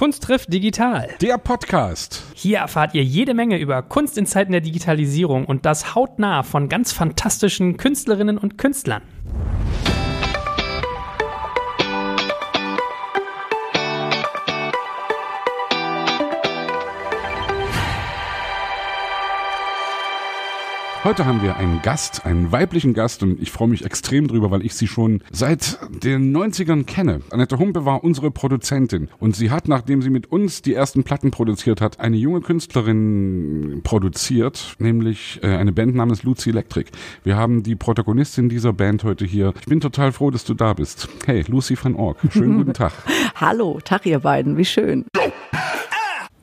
Kunst trifft digital. Der Podcast. Hier erfahrt ihr jede Menge über Kunst in Zeiten der Digitalisierung und das hautnah von ganz fantastischen Künstlerinnen und Künstlern. Heute haben wir einen Gast, einen weiblichen Gast und ich freue mich extrem drüber, weil ich sie schon seit den 90ern kenne. Annette Humpe war unsere Produzentin und sie hat, nachdem sie mit uns die ersten Platten produziert hat, eine junge Künstlerin produziert, nämlich äh, eine Band namens Lucy Electric. Wir haben die Protagonistin dieser Band heute hier. Ich bin total froh, dass du da bist. Hey, Lucy van Org, schönen guten Tag. Hallo, Tag ihr beiden, wie schön.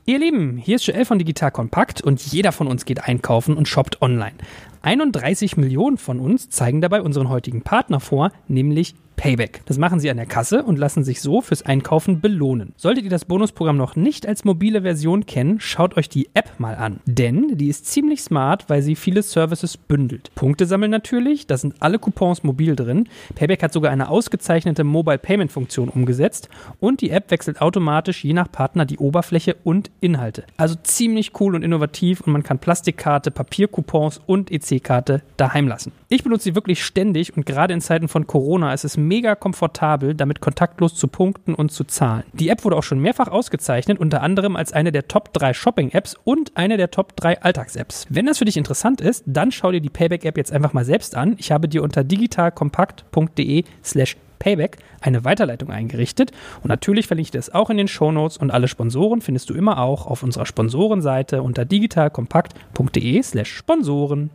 Ihr Lieben, hier ist Joel von Digital Kompakt und jeder von uns geht einkaufen und shoppt online. 31 Millionen von uns zeigen dabei unseren heutigen Partner vor, nämlich Payback. Das machen sie an der Kasse und lassen sich so fürs Einkaufen belohnen. Solltet ihr das Bonusprogramm noch nicht als mobile Version kennen, schaut euch die App mal an. Denn die ist ziemlich smart, weil sie viele Services bündelt. Punkte sammeln natürlich, da sind alle Coupons mobil drin. Payback hat sogar eine ausgezeichnete Mobile Payment Funktion umgesetzt und die App wechselt automatisch je nach Partner die Oberfläche und Inhalte. Also ziemlich cool und innovativ und man kann Plastikkarte, Papiercoupons und EC-Karte daheim lassen. Ich benutze sie wirklich ständig und gerade in Zeiten von Corona ist es mega komfortabel, damit kontaktlos zu punkten und zu zahlen. Die App wurde auch schon mehrfach ausgezeichnet, unter anderem als eine der Top 3 Shopping-Apps und eine der Top 3 Alltags-Apps. Wenn das für dich interessant ist, dann schau dir die Payback-App jetzt einfach mal selbst an. Ich habe dir unter digitalkompakt.de slash Payback eine Weiterleitung eingerichtet und natürlich verlinke ich das auch in den Shownotes und alle Sponsoren findest du immer auch auf unserer Sponsorenseite unter digitalkompakt.de slash Sponsoren.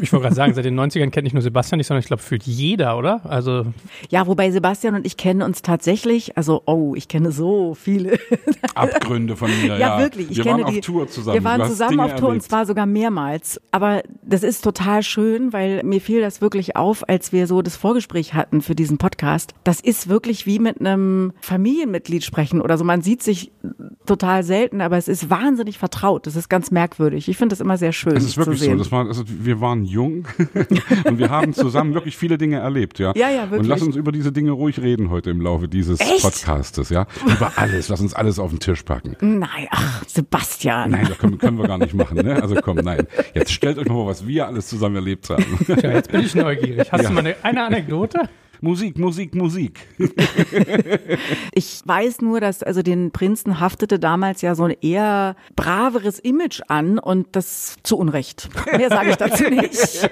Ich wollte gerade sagen, seit den 90ern kennt nicht nur Sebastian nicht, sondern ich glaube, fühlt jeder, oder? Also Ja, wobei Sebastian und ich kennen uns tatsächlich, also oh, ich kenne so viele. Abgründe von mir, ja. Ja, wirklich. Ich wir kenne waren die, auf Tour zusammen. Wir waren zusammen Dinge auf Tour und erlebt. zwar sogar mehrmals. Aber das ist total schön, weil mir fiel das wirklich auf, als wir so das Vorgespräch hatten für diesen Podcast. Das ist wirklich wie mit einem Familienmitglied sprechen oder so. Man sieht sich total selten, aber es ist wahnsinnig vertraut. Das ist ganz merkwürdig. Ich finde das immer sehr schön Es ist wirklich zu so. Das war, also wir waren jung und wir haben zusammen wirklich viele Dinge erlebt, ja. Ja, ja, wirklich. Und lass uns über diese Dinge ruhig reden heute im Laufe dieses Echt? Podcastes, ja. Über alles. Lass uns alles auf den Tisch packen. Nein, ach, Sebastian. Nein, das können, können wir gar nicht machen, ne? Also komm, nein. Jetzt stellt euch mal vor, was wir alles zusammen erlebt haben. Tja, jetzt bin ich neugierig. Hast Ja. du mal eine, eine Anekdote? Musik, Musik, Musik. Ich weiß nur, dass also den Prinzen haftete damals ja so ein eher braveres Image an und das zu Unrecht. Mehr sage ich dazu nicht.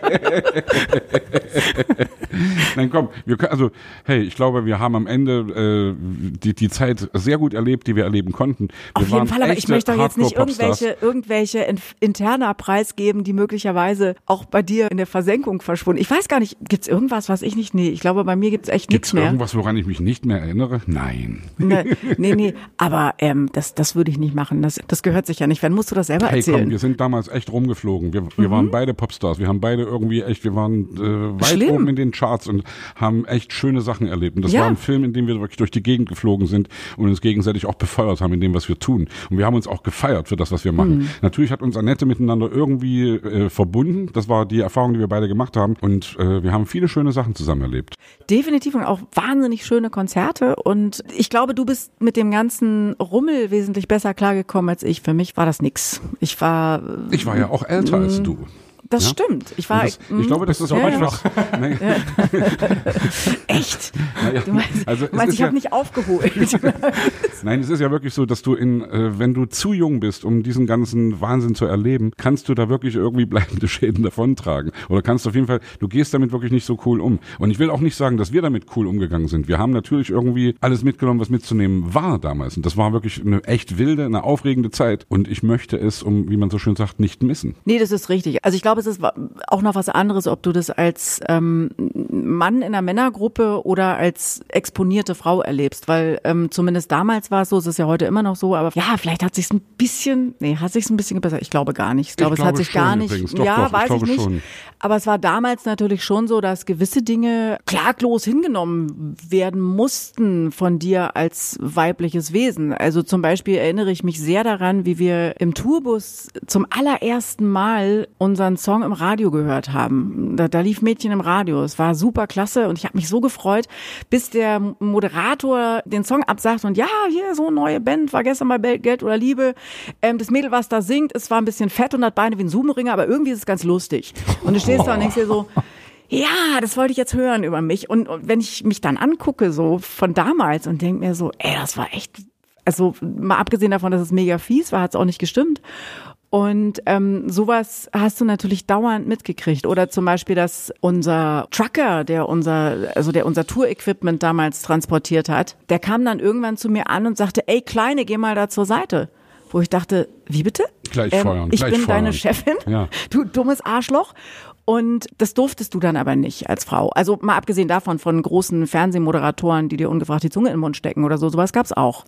Nein, komm, wir können, also, hey, ich glaube, wir haben am Ende äh, die, die Zeit sehr gut erlebt, die wir erleben konnten. Wir Auf jeden Fall, aber ich möchte doch jetzt nicht irgendwelche, irgendwelche in, interner preisgeben, die möglicherweise auch bei dir in der Versenkung verschwunden. Ich weiß gar nicht, gibt's irgendwas, was ich nicht, nee, ich glaube, bei mir gibt's echt nichts mehr. irgendwas, woran ich mich nicht mehr erinnere? Nein. Nee, nee, nee, aber ähm, das, das würde ich nicht machen. Das, das gehört sich ja nicht. Wann musst du das selber Hey, erzählen? komm, wir sind damals echt rumgeflogen. Wir, wir waren beide Popstars. Wir haben beide irgendwie echt, wir waren äh, weit Schlimm. oben in den Charts und haben echt schöne Sachen erlebt. Und das Ja. war ein Film, in dem wir wirklich durch die Gegend geflogen sind und uns gegenseitig auch befeuert haben in dem, was wir tun. Und wir haben uns auch gefeiert für das, was wir machen. Mhm. Natürlich hat uns Annette miteinander irgendwie äh, verbunden. Das war die Erfahrung, die wir beide gemacht haben. Und äh, wir haben viele schöne Sachen zusammen erlebt. Definitiv und auch wahnsinnig schöne Konzerte. Und ich glaube, du bist mit dem ganzen Rummel wesentlich besser klargekommen als ich. Für mich war das nix. Ich war. Ich war ja auch älter als du. Das Ja? stimmt. Ich war. Das, ich glaube, das ist auch Ja, ja. etwas. Nein, Echt? naja, Du meinst, also meinst ich ja- habe nicht aufgeholt. Nein, es ist ja wirklich so, dass du in, äh, wenn du zu jung bist, um diesen ganzen Wahnsinn zu erleben, kannst du da wirklich irgendwie bleibende Schäden davontragen. Oder kannst auf jeden Fall, du gehst damit wirklich nicht so cool um. Und ich will auch nicht sagen, dass wir damit cool umgegangen sind. Wir haben natürlich irgendwie alles mitgenommen, was mitzunehmen war damals. Und das war wirklich eine echt wilde, eine aufregende Zeit. Und ich möchte es, um, wie man so schön sagt, nicht missen. Nee, das ist richtig. Also ich glaube, es ist auch noch was anderes, ob du das als ähm, Mann in einer Männergruppe oder als exponierte Frau erlebst. Weil ähm, zumindest damals war es so, es ist ja heute immer noch so, aber ja, vielleicht hat sich ein bisschen, nee, hat sich ein bisschen gebessert. Ich glaube gar nicht. Ich glaube, es hat glaube sich gar nicht. übrigens. Ja, doch, ich weiß ich, glaube nicht. schon. Aber es war damals natürlich schon so, dass gewisse Dinge klaglos hingenommen werden mussten von dir als weibliches Wesen. Also zum Beispiel erinnere ich mich sehr daran, wie wir im Tourbus zum allerersten Mal unseren einen Song im Radio gehört haben. Da, da lief Mädchen im Radio. Es war super klasse und ich habe mich so gefreut, bis der Moderator den Song absagt und ja, hier so eine neue Band, war gestern bei Geld oder Liebe. Ähm, das Mädel, was da singt, es war ein bisschen fett und hat Beine wie ein Zoomringer, aber irgendwie ist es ganz lustig. Und du stehst da und denkst dir so, ja, das wollte ich jetzt hören über mich. Und, und wenn ich mich dann angucke, so von damals und denke mir so, ey, das war echt, also mal abgesehen davon, dass es mega fies war, hat es auch nicht gestimmt. Und ähm, sowas hast du natürlich dauernd mitgekriegt. Oder zum Beispiel, dass unser Trucker, der unser, also der unser Tour-Equipment damals transportiert hat, der kam dann irgendwann zu mir an und sagte, ey Kleine, geh mal da zur Seite. Wo ich dachte, wie bitte? Gleich feuern. Ähm, ich gleich bin feuern. deine Chefin, Ja. du dummes Arschloch. Und das durftest du dann aber nicht als Frau. Also mal abgesehen davon von großen Fernsehmoderatoren, die dir ungefragt die Zunge in den Mund stecken oder so, sowas gab's auch.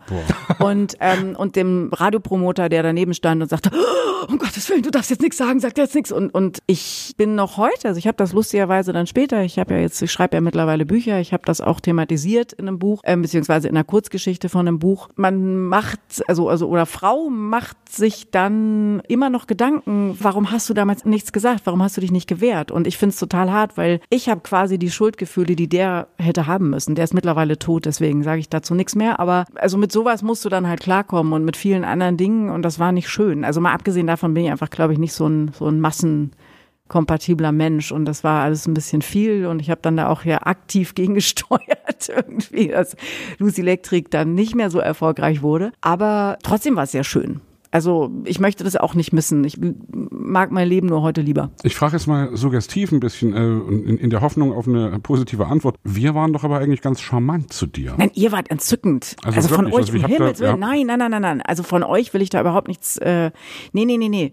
Und, ähm, und dem Radiopromoter, der daneben stand und sagte, oh, um Gottes Willen, du darfst jetzt nichts sagen, sag jetzt nichts. Und, und ich bin noch heute, also ich habe das lustigerweise dann später, ich habe ja jetzt, ich schreibe ja mittlerweile Bücher, ich habe das auch thematisiert in einem Buch, ähm, beziehungsweise in einer Kurzgeschichte von einem Buch. Man macht, also, also, oder Frau macht sich dann immer noch Gedanken, warum hast du damals nichts gesagt, warum hast du dich nicht gewehrt? Und ich finde es total hart, weil ich habe quasi die Schuldgefühle, die der hätte haben müssen. Der ist mittlerweile tot, deswegen sage ich dazu nichts mehr. Aber also mit sowas musst du dann halt klarkommen und mit vielen anderen Dingen und das war nicht schön. Also mal abgesehen davon bin ich einfach, glaube ich, nicht so ein, so ein massenkompatibler Mensch und das war alles ein bisschen viel und ich habe dann da auch ja aktiv gegengesteuert irgendwie, dass Lucy Electric dann nicht mehr so erfolgreich wurde. Aber trotzdem war es sehr schön. Also ich möchte das auch nicht missen. Ich mag mein Leben nur heute lieber. Ich frage jetzt mal suggestiv ein bisschen, äh, in, in der Hoffnung auf eine positive Antwort. Wir waren doch aber eigentlich ganz charmant zu dir. Nein, ihr wart entzückend. Also Also, von euch, also ich um da- Himmels Willen. ja. Nein, nein, nein, nein, nein. Also von euch will ich da überhaupt nichts. Äh, nee, nee, nee, nee.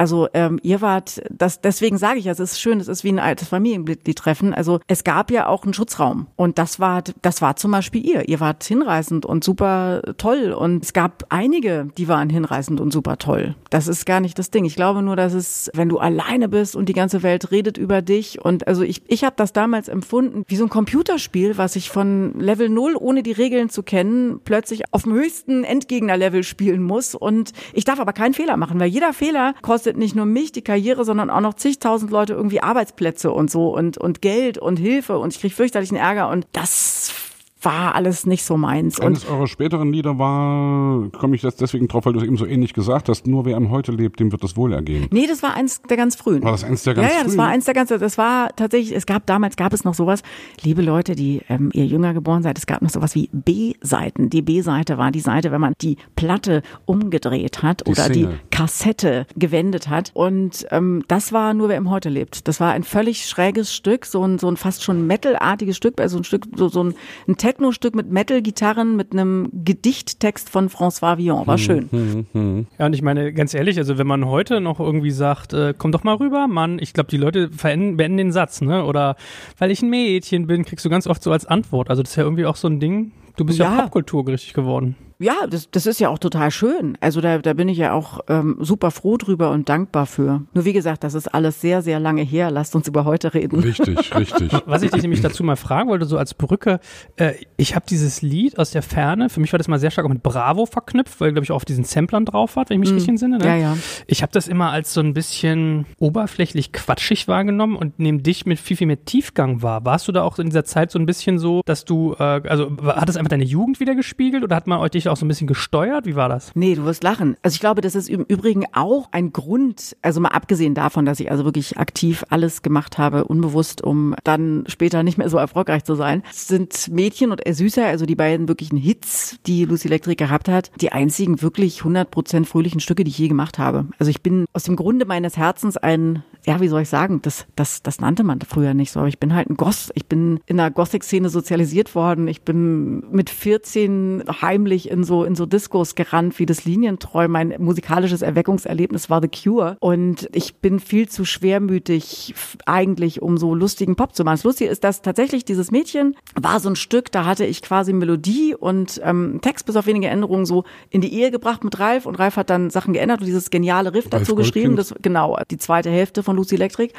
Also ähm, ihr wart, das, deswegen sage ich ja, es ist schön, es ist wie ein altes Familienmitglied-Treffen. Also es gab ja auch einen Schutzraum und das war, das war zum Beispiel ihr. Ihr wart hinreißend und super toll und es gab einige, die waren hinreißend und super toll. Das ist gar nicht das Ding. Ich glaube nur, dass es, wenn du alleine bist und die ganze Welt redet über dich und also ich, ich habe das damals empfunden wie so ein Computerspiel, was ich von Level 0, ohne die Regeln zu kennen, plötzlich auf dem höchsten Endgegner-Level spielen muss und ich darf aber keinen Fehler machen, weil jeder Fehler kostet nicht nur mich die Karriere, sondern auch noch zigtausend Leute irgendwie Arbeitsplätze und so und, und Geld und Hilfe und ich krieg fürchterlichen Ärger und das war alles nicht so meins. Und Eines eurer späteren Lieder war, komme ich jetzt deswegen drauf, weil du es eben so ähnlich gesagt hast, nur wer im Heute lebt, dem wird das Wohlergehen. Nee, das war eins der ganz frühen. War das eins der ganz Ja, ja, das frühen? war eins der ganz, das war tatsächlich, es gab damals, gab es noch sowas, liebe Leute, die ähm, ihr jünger geboren seid, es gab noch sowas wie B-Seiten. Die B-Seite war die Seite, wenn man die Platte umgedreht hat Die oder Single. die Kassette gewendet hat. Und ähm, das war nur, wer im Heute lebt. Das war ein völlig schräges Stück, so ein, so ein fast schon Metal-artiges Stück, also ein Stück, so, so ein, ein Techno-Stück mit Metal-Gitarren, mit einem Gedichttext von François Villon. Hm, War schön. Ja, und ich meine, ganz ehrlich, also wenn man heute noch irgendwie sagt, äh, komm doch mal rüber, Mann, ich glaube, die Leute verenden, beenden den Satz, ne? Oder weil ich ein Mädchen bin, kriegst du ganz oft so als Antwort. Also das ist ja irgendwie auch so ein Ding. Du bist ja, Ja. Popkultur richtig geworden. Ja, das, das ist ja auch total schön. Also da, da bin ich ja auch ähm, super froh drüber und dankbar für. Nur wie gesagt, das ist alles sehr, sehr lange her. Lasst uns über heute reden. Richtig, richtig. Was ich dich nämlich dazu mal fragen wollte, so als Brücke, äh, ich habe dieses Lied aus der Ferne, für mich war das mal sehr stark auch mit Bravo verknüpft, weil, glaube ich, auch auf diesen Samplern drauf war, wenn ich mich richtig entsinne. Ne? Ja, ja. Ich habe das immer als so ein bisschen oberflächlich quatschig wahrgenommen und neben dich mit viel, viel mehr Tiefgang war. Warst du da auch in dieser Zeit so ein bisschen so, dass du, äh, also hat das einfach deine Jugend wieder gespiegelt oder hat man euch dich auch so ein bisschen gesteuert? Wie war das? Nee, du wirst lachen. Also ich glaube, das ist im Übrigen auch ein Grund, also mal abgesehen davon, dass ich also wirklich aktiv alles gemacht habe, unbewusst, um dann später nicht mehr so erfolgreich zu sein, sind Mädchen und Süßer, also die beiden wirklichen Hits, die Lucy Electric gehabt hat, die einzigen wirklich 100% fröhlichen Stücke, die ich je gemacht habe. Also ich bin aus dem Grunde meines Herzens ein, ja, wie soll ich sagen, das, das, das nannte man früher nicht so, aber ich bin halt ein Goss. Ich bin in der Gothic-Szene sozialisiert worden. Ich bin mit 14 heimlich in so, in so Discos gerannt, wie das Linientreu. Mein musikalisches Erweckungserlebnis war The Cure. Und ich bin viel zu schwermütig eigentlich, um so lustigen Pop zu machen. Das Lustige ist, dass tatsächlich dieses Mädchen war so ein Stück, da hatte ich quasi Melodie und ähm, Text bis auf wenige Änderungen so in die Ehe gebracht mit Ralf und Ralf hat dann Sachen geändert und dieses geniale Riff Ralf dazu geschrieben. Das, genau, die zweite Hälfte von Lucy Electric.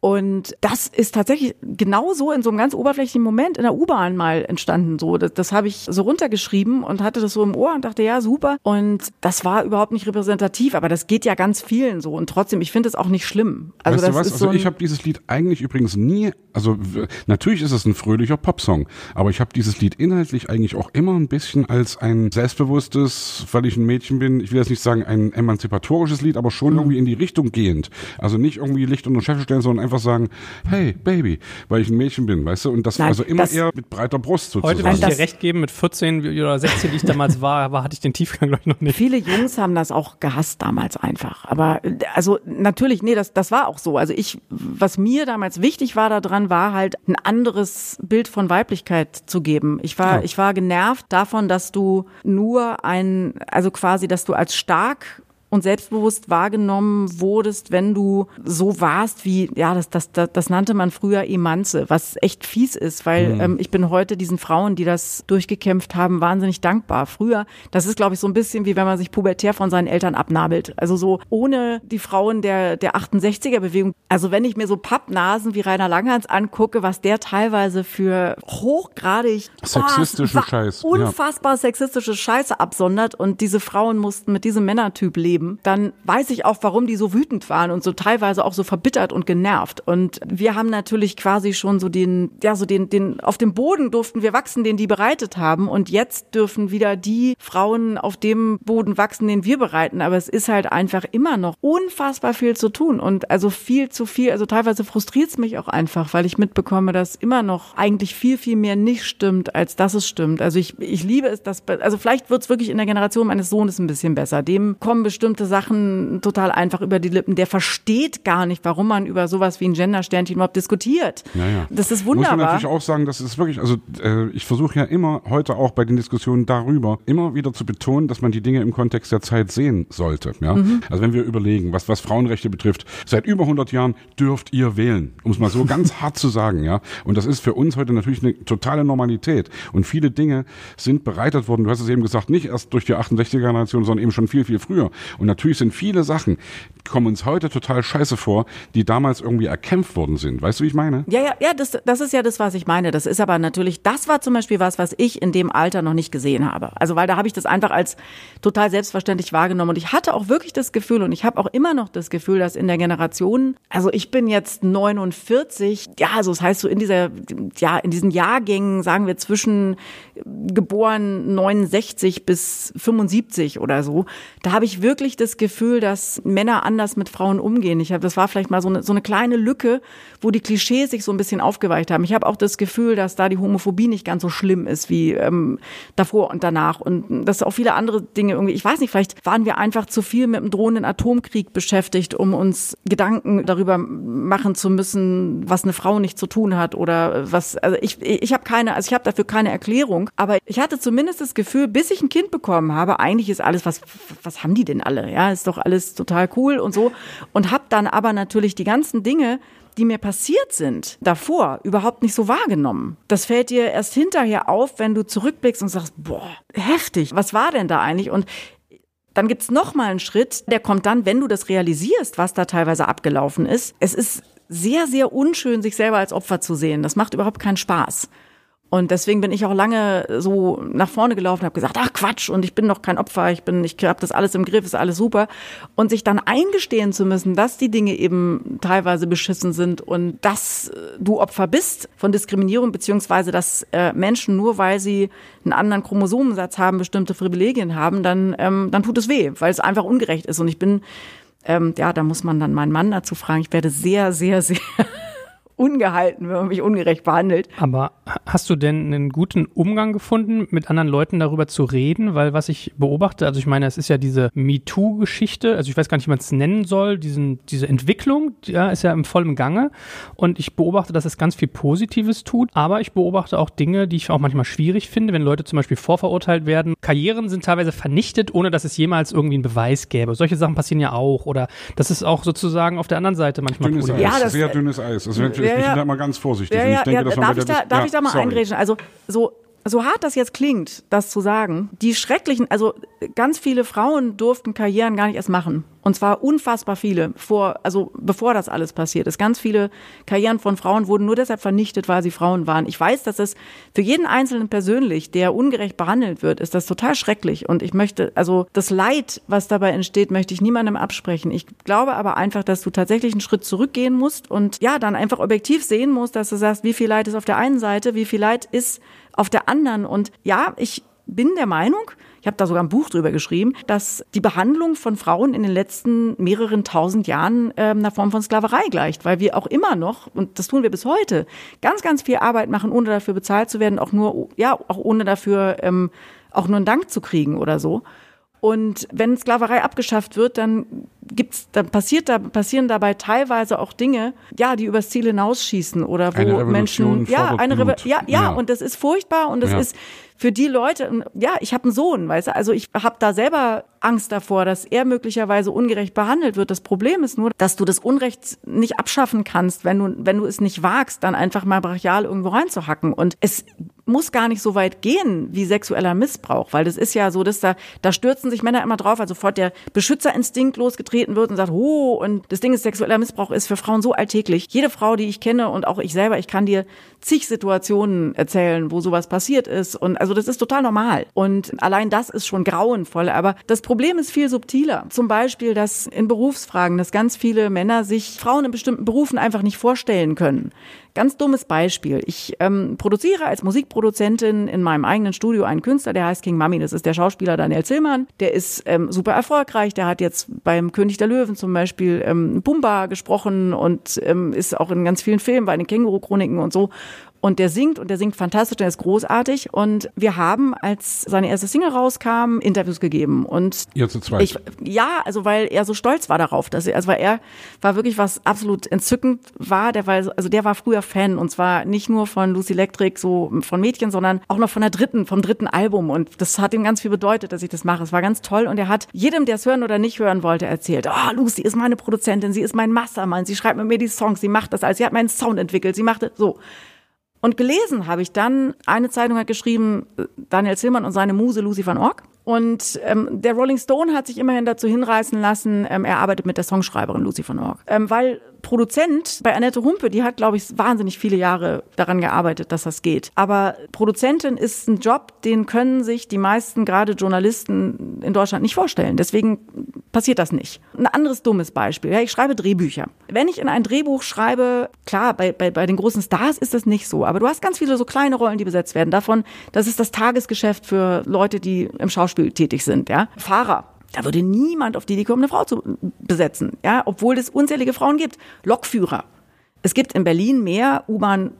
Und das ist tatsächlich genau so in so einem ganz oberflächlichen Moment in der U-Bahn mal entstanden. So, das, das habe ich so runtergeschrieben und hatte das so im Ohr und dachte, ja, super. Und das war überhaupt nicht repräsentativ, aber das geht ja ganz vielen so. Und trotzdem, ich finde es auch nicht schlimm. Also weißt das du was? Ist also so ich habe dieses Lied eigentlich übrigens nie, also natürlich ist es ein fröhlicher Popsong, aber ich habe dieses Lied inhaltlich eigentlich auch immer ein bisschen als ein selbstbewusstes, weil ich ein Mädchen bin, ich will jetzt nicht sagen ein emanzipatorisches Lied, aber schon mhm. irgendwie in die Richtung gehend. Also nicht irgendwie Licht unter Chef stellen, sondern einfach sagen, hey Baby, weil ich ein Mädchen bin, weißt du? Und das Nein, also immer das eher mit breiter Brust sozusagen. Heute muss ich dir recht geben, mit 14 oder 16, die ich damals war, war hatte ich den Tiefgang glaube ich noch nicht. Viele Jungs haben das auch gehasst damals einfach. Aber also natürlich, nee, das, das war auch so. Also ich, was mir damals wichtig war daran, war halt ein anderes Bild von Weiblichkeit zu geben. Ich war, ja. ich war genervt davon, dass du nur ein, also quasi, dass du als stark und selbstbewusst wahrgenommen wurdest, wenn du so warst wie, ja, das, das, das, das nannte man früher Emanze, was echt fies ist, weil mhm. ähm, ich bin heute diesen Frauen, die das durchgekämpft haben, wahnsinnig dankbar. Früher, das ist, glaube ich, so ein bisschen wie wenn man sich pubertär von seinen Eltern abnabelt. Also so ohne die Frauen der, der 68er-Bewegung. Also wenn ich mir so Pappnasen wie Rainer Langhans angucke, was der teilweise für hochgradig sexistische oh, Scheiß. Unfassbar ja. sexistische Scheiße absondert und diese Frauen mussten mit diesem Männertyp leben geben, dann weiß ich auch, warum die so wütend waren und so teilweise auch so verbittert und genervt. Und wir haben natürlich quasi schon so den, ja, so den, den, auf dem Boden durften wir wachsen, den die bereitet haben. Und jetzt dürfen wieder die Frauen auf dem Boden wachsen, den wir bereiten. Aber es ist halt einfach immer noch unfassbar viel zu tun und also viel zu viel. Also teilweise frustriert es mich auch einfach, weil ich mitbekomme, dass immer noch eigentlich viel, viel mehr nicht stimmt, als dass es stimmt. Also ich, ich liebe es, dass, also vielleicht wird es wirklich in der Generation meines Sohnes ein bisschen besser. Dem kommen bestimmt bestimmte Sachen total einfach über die Lippen. Der versteht gar nicht, warum man über sowas wie ein Gendersternchen überhaupt diskutiert. Naja. Das ist wunderbar. Muss man natürlich auch sagen, das ist wirklich, also äh, ich versuche ja immer heute auch bei den Diskussionen darüber immer wieder zu betonen, dass man die Dinge im Kontext der Zeit sehen sollte. Ja? Mhm. Also wenn wir überlegen, was, was Frauenrechte betrifft, seit über 100 Jahren dürft ihr wählen, um es mal so ganz hart zu sagen. ja. Und das ist für uns heute natürlich eine totale Normalität. Und viele Dinge sind bereitet worden, du hast es eben gesagt, nicht erst durch die 68er-Generation, sondern eben schon viel, viel früher. Und natürlich sind viele Sachen, kommen uns heute total scheiße vor, die damals irgendwie erkämpft worden sind. Weißt du, wie ich meine? Ja, ja, ja, das, das ist ja das, was ich meine. Das ist aber natürlich, das war zum Beispiel was, was ich in dem Alter noch nicht gesehen habe. Also, weil da habe ich das einfach als total selbstverständlich wahrgenommen. Und ich hatte auch wirklich das Gefühl und ich habe auch immer noch das Gefühl, dass in der Generation, also ich bin jetzt 49, ja, also das heißt so in dieser, ja, in diesen Jahrgängen, sagen wir zwischen geboren 69 bis 75 oder so, da habe ich wirklich das Gefühl, dass Männer anders mit Frauen umgehen. Ich habe, das war vielleicht mal so eine, so eine kleine Lücke, wo die Klischees sich so ein bisschen aufgeweicht haben. Ich habe auch das Gefühl, dass da die Homophobie nicht ganz so schlimm ist wie ähm, davor und danach und dass auch viele andere Dinge irgendwie. Ich weiß nicht, vielleicht waren wir einfach zu viel mit dem drohenden Atomkrieg beschäftigt, um uns Gedanken darüber machen zu müssen, was eine Frau nicht zu tun hat oder was. Also ich, ich habe keine, also ich habe dafür keine Erklärung. Aber ich hatte zumindest das Gefühl, bis ich ein Kind bekommen habe, eigentlich ist alles, was, was haben die denn alle? Ja, ist doch alles total cool und so. Und habe dann aber natürlich die ganzen Dinge, die mir passiert sind, davor überhaupt nicht so wahrgenommen. Das fällt dir erst hinterher auf, wenn du zurückblickst und sagst, boah, heftig, was war denn da eigentlich? Und dann gibt's noch mal einen Schritt, der kommt dann, wenn du das realisierst, was da teilweise abgelaufen ist. Es ist sehr, sehr unschön, sich selber als Opfer zu sehen. Das macht überhaupt keinen Spaß. Und deswegen bin ich auch lange so nach vorne gelaufen, habe gesagt, ach Quatsch, und ich bin doch kein Opfer, ich bin, ich habe das alles im Griff, ist alles super. Und sich dann eingestehen zu müssen, dass die Dinge eben teilweise beschissen sind und dass äh, du Opfer bist von Diskriminierung, beziehungsweise dass äh, Menschen nur weil sie einen anderen Chromosomensatz haben, bestimmte Privilegien haben, dann, ähm, dann tut es weh, weil es einfach ungerecht ist. Und ich bin, ähm, ja, da muss man dann meinen Mann dazu fragen. Ich werde sehr, sehr, sehr ungehalten, wenn man mich ungerecht behandelt. Aber hast du denn einen guten Umgang gefunden, mit anderen Leuten darüber zu reden? Weil was ich beobachte, also ich meine, es ist ja diese MeToo-Geschichte, also ich weiß gar nicht, wie man es nennen soll, diesen, diese Entwicklung, ja, ist ja im vollen Gange. Und ich beobachte, dass es ganz viel Positives tut, aber ich beobachte auch Dinge, die ich auch manchmal schwierig finde, wenn Leute zum Beispiel vorverurteilt werden. Karrieren sind teilweise vernichtet, ohne dass es jemals irgendwie einen Beweis gäbe. Solche Sachen passieren ja auch. Oder das ist auch sozusagen auf der anderen Seite manchmal dünnes Eis, ja, das, sehr dünnes Eis. Also wenn, ja, ich bin da mal ganz vorsichtig. Ja, ja, denke, ja, darf, ich da, darf ich da mal sorry. eingrätschen? Also so so hart das jetzt klingt, das zu sagen, die schrecklichen, also ganz viele Frauen durften Karrieren gar nicht erst machen. Und zwar unfassbar viele, vor, also bevor das alles passiert ist. Ganz viele Karrieren von Frauen wurden nur deshalb vernichtet, weil sie Frauen waren. Ich weiß, dass es für jeden Einzelnen persönlich, der ungerecht behandelt wird, ist das total schrecklich. Und ich möchte, also das Leid, was dabei entsteht, möchte ich niemandem absprechen. Ich glaube aber einfach, dass du tatsächlich einen Schritt zurückgehen musst und ja, dann einfach objektiv sehen musst, dass du sagst, wie viel Leid ist auf der einen Seite, wie viel Leid ist auf der anderen. Und ja, ich bin der Meinung, ich habe da sogar ein Buch drüber geschrieben, dass die Behandlung von Frauen in den letzten mehreren tausend Jahren äh, einer Form von Sklaverei gleicht, weil wir auch immer noch, und das tun wir bis heute, ganz, ganz viel Arbeit machen, ohne dafür bezahlt zu werden, auch nur, ja, auch ohne dafür ähm, auch nur einen Dank zu kriegen oder so. Und wenn Sklaverei abgeschafft wird, dann gibt's, dann passiert da, passieren dabei teilweise auch Dinge, ja, die übers Ziel hinausschießen oder wo Menschen, ja, eine Rebe ja, ja, ja, und das ist furchtbar und das ja. ist für die Leute, ja, ich habe einen Sohn, weißt du, also ich habe da selber Angst davor, dass er möglicherweise ungerecht behandelt wird. Das Problem ist nur, dass du das Unrecht nicht abschaffen kannst, wenn du, wenn du es nicht wagst, dann einfach mal brachial irgendwo reinzuhacken. Und es muss gar nicht so weit gehen wie sexueller Missbrauch, weil das ist ja so, dass da, da stürzen sich Männer immer drauf, also sofort der Beschützerinstinkt losgetreten wird und sagt, oh, und das Ding ist, sexueller Missbrauch ist für Frauen so alltäglich. Jede Frau, die ich kenne und auch ich selber, ich kann dir zig Situationen erzählen, wo sowas passiert ist. Und also das ist total normal. Und allein das ist schon grauenvoll. Aber das Problem ist viel subtiler. Zum Beispiel, dass in Berufsfragen, dass ganz viele Männer sich Frauen in bestimmten Berufen einfach nicht vorstellen können. Ganz dummes Beispiel. Ich ähm, produziere als Musikproduzentin in meinem eigenen Studio einen Künstler, der heißt King Mami. Das ist der Schauspieler Daniel Zillmann. Der ist ähm, super erfolgreich. Der hat jetzt beim König der Löwen zum Beispiel ähm, Pumba gesprochen und ähm, ist auch in ganz vielen Filmen bei den Känguru-Chroniken und so. Und der singt und der singt fantastisch, der ist großartig. Und wir haben, als seine erste Single rauskam, Interviews gegeben. Und Ihr zu zweit. Ich, ja, also weil er so stolz war darauf, dass er, also weil er war wirklich was absolut entzückend war. Der war, also der war früher Fan und zwar nicht nur von Lucy Electric, so von Mädchen, sondern auch noch von der dritten, vom dritten Album. Und das hat ihm ganz viel bedeutet, dass ich das mache. Es war ganz toll. Und er hat jedem, der es hören oder nicht hören wollte, erzählt, oh, Lucy ist meine Produzentin, sie ist mein Mastermann, sie schreibt mit mir die Songs, sie macht das alles, sie hat meinen Sound entwickelt, sie macht das so. Und gelesen habe ich dann, eine Zeitung hat geschrieben, Daniel Zillmann und seine Muse Lucy van Org. Und ähm, der Rolling Stone hat sich immerhin dazu hinreißen lassen, ähm, er arbeitet mit der Songschreiberin Lucy von Org. Ähm, weil Produzent bei Annette Humpe, die hat, glaube ich, wahnsinnig viele Jahre daran gearbeitet, dass das geht. Aber Produzentin ist ein Job, den können sich die meisten, gerade Journalisten in Deutschland, nicht vorstellen. Deswegen passiert das nicht. Ein anderes dummes Beispiel. Ja, ich schreibe Drehbücher. Wenn ich in ein Drehbuch schreibe, klar, bei, bei, bei den großen Stars ist das nicht so, aber du hast ganz viele so kleine Rollen, die besetzt werden. Davon, das ist das Tagesgeschäft für Leute, die im Schauspiel tätig sind. Ja, Fahrer da würde niemand auf die Idee kommen, eine Frau zu besetzen, ja, obwohl es unzählige Frauen gibt. Lokführer. Es gibt in Berlin mehr U-Bahn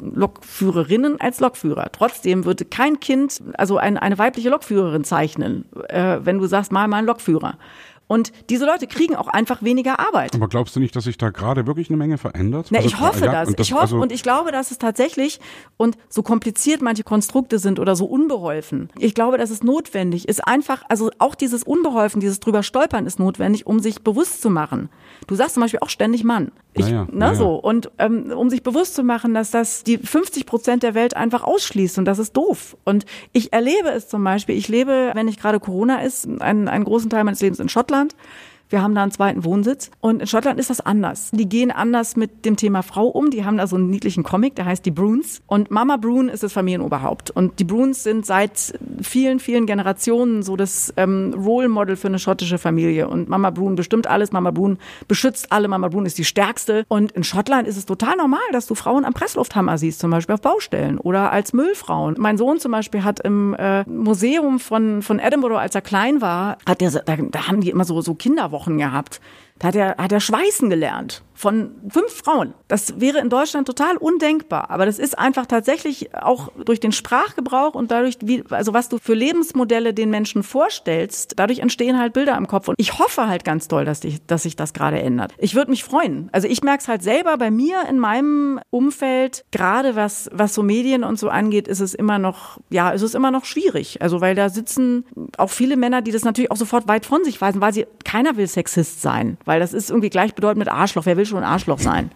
Lokführerinnen als Lokführer. Trotzdem würde kein Kind, also ein, eine weibliche Lokführerin zeichnen, äh, wenn du sagst, mal mal ein Lokführer. Und diese Leute kriegen auch einfach weniger Arbeit. Aber glaubst du nicht, dass sich da gerade wirklich eine Menge verändert? Na, also, ich hoffe ja, das. das. Ich hoffe also und ich glaube, dass es tatsächlich und so kompliziert manche Konstrukte sind oder so unbeholfen. Ich glaube, dass es notwendig ist einfach, also auch dieses Unbeholfen, dieses drüber stolpern ist notwendig, um sich bewusst zu machen. Du sagst zum Beispiel auch ständig Mann. Ich, naja, ne, naja. so. Und ähm, um sich bewusst zu machen, dass das die 50 Prozent der Welt einfach ausschließt und das ist doof. Und ich erlebe es zum Beispiel, ich lebe, wenn nicht gerade Corona ist, einen, einen großen Teil meines Lebens in Schottland. Wir haben da einen zweiten Wohnsitz. Und in Schottland ist das anders. Die gehen anders mit dem Thema Frau um. Die haben da so einen niedlichen Comic, der heißt die Bruns. Und Mama Brun ist das Familienoberhaupt. Und die Bruns sind seit vielen, vielen Generationen so das ähm, Role Model für eine schottische Familie. Und Mama Brun bestimmt alles. Mama Brun beschützt alle. Mama Brun ist die stärkste. Und in Schottland ist es total normal, dass du Frauen am Presslufthammer siehst, zum Beispiel auf Baustellen oder als Müllfrauen. Mein Sohn zum Beispiel hat im äh, Museum von, von Edinburgh, als er klein war, hat der, da, da haben die immer so, so Kinderwochen Wochen gehabt. Da hat er, hat er schweißen gelernt von fünf Frauen. Das wäre in Deutschland total undenkbar. Aber das ist einfach tatsächlich auch durch den Sprachgebrauch und dadurch, wie, also was du für Lebensmodelle den Menschen vorstellst, dadurch entstehen halt Bilder im Kopf. Und ich hoffe halt ganz doll, dass, dich, dass sich das gerade ändert. Ich würde mich freuen. Also ich merke es halt selber bei mir in meinem Umfeld, gerade was, was so Medien und so angeht, ist es immer noch, ja, ist es immer noch schwierig. Also weil da sitzen auch viele Männer, die das natürlich auch sofort weit von sich weisen, weil sie, keiner will Sexist sein. Weil das ist irgendwie gleichbedeutend mit Arschloch. Wer will schon ein Arschloch sein.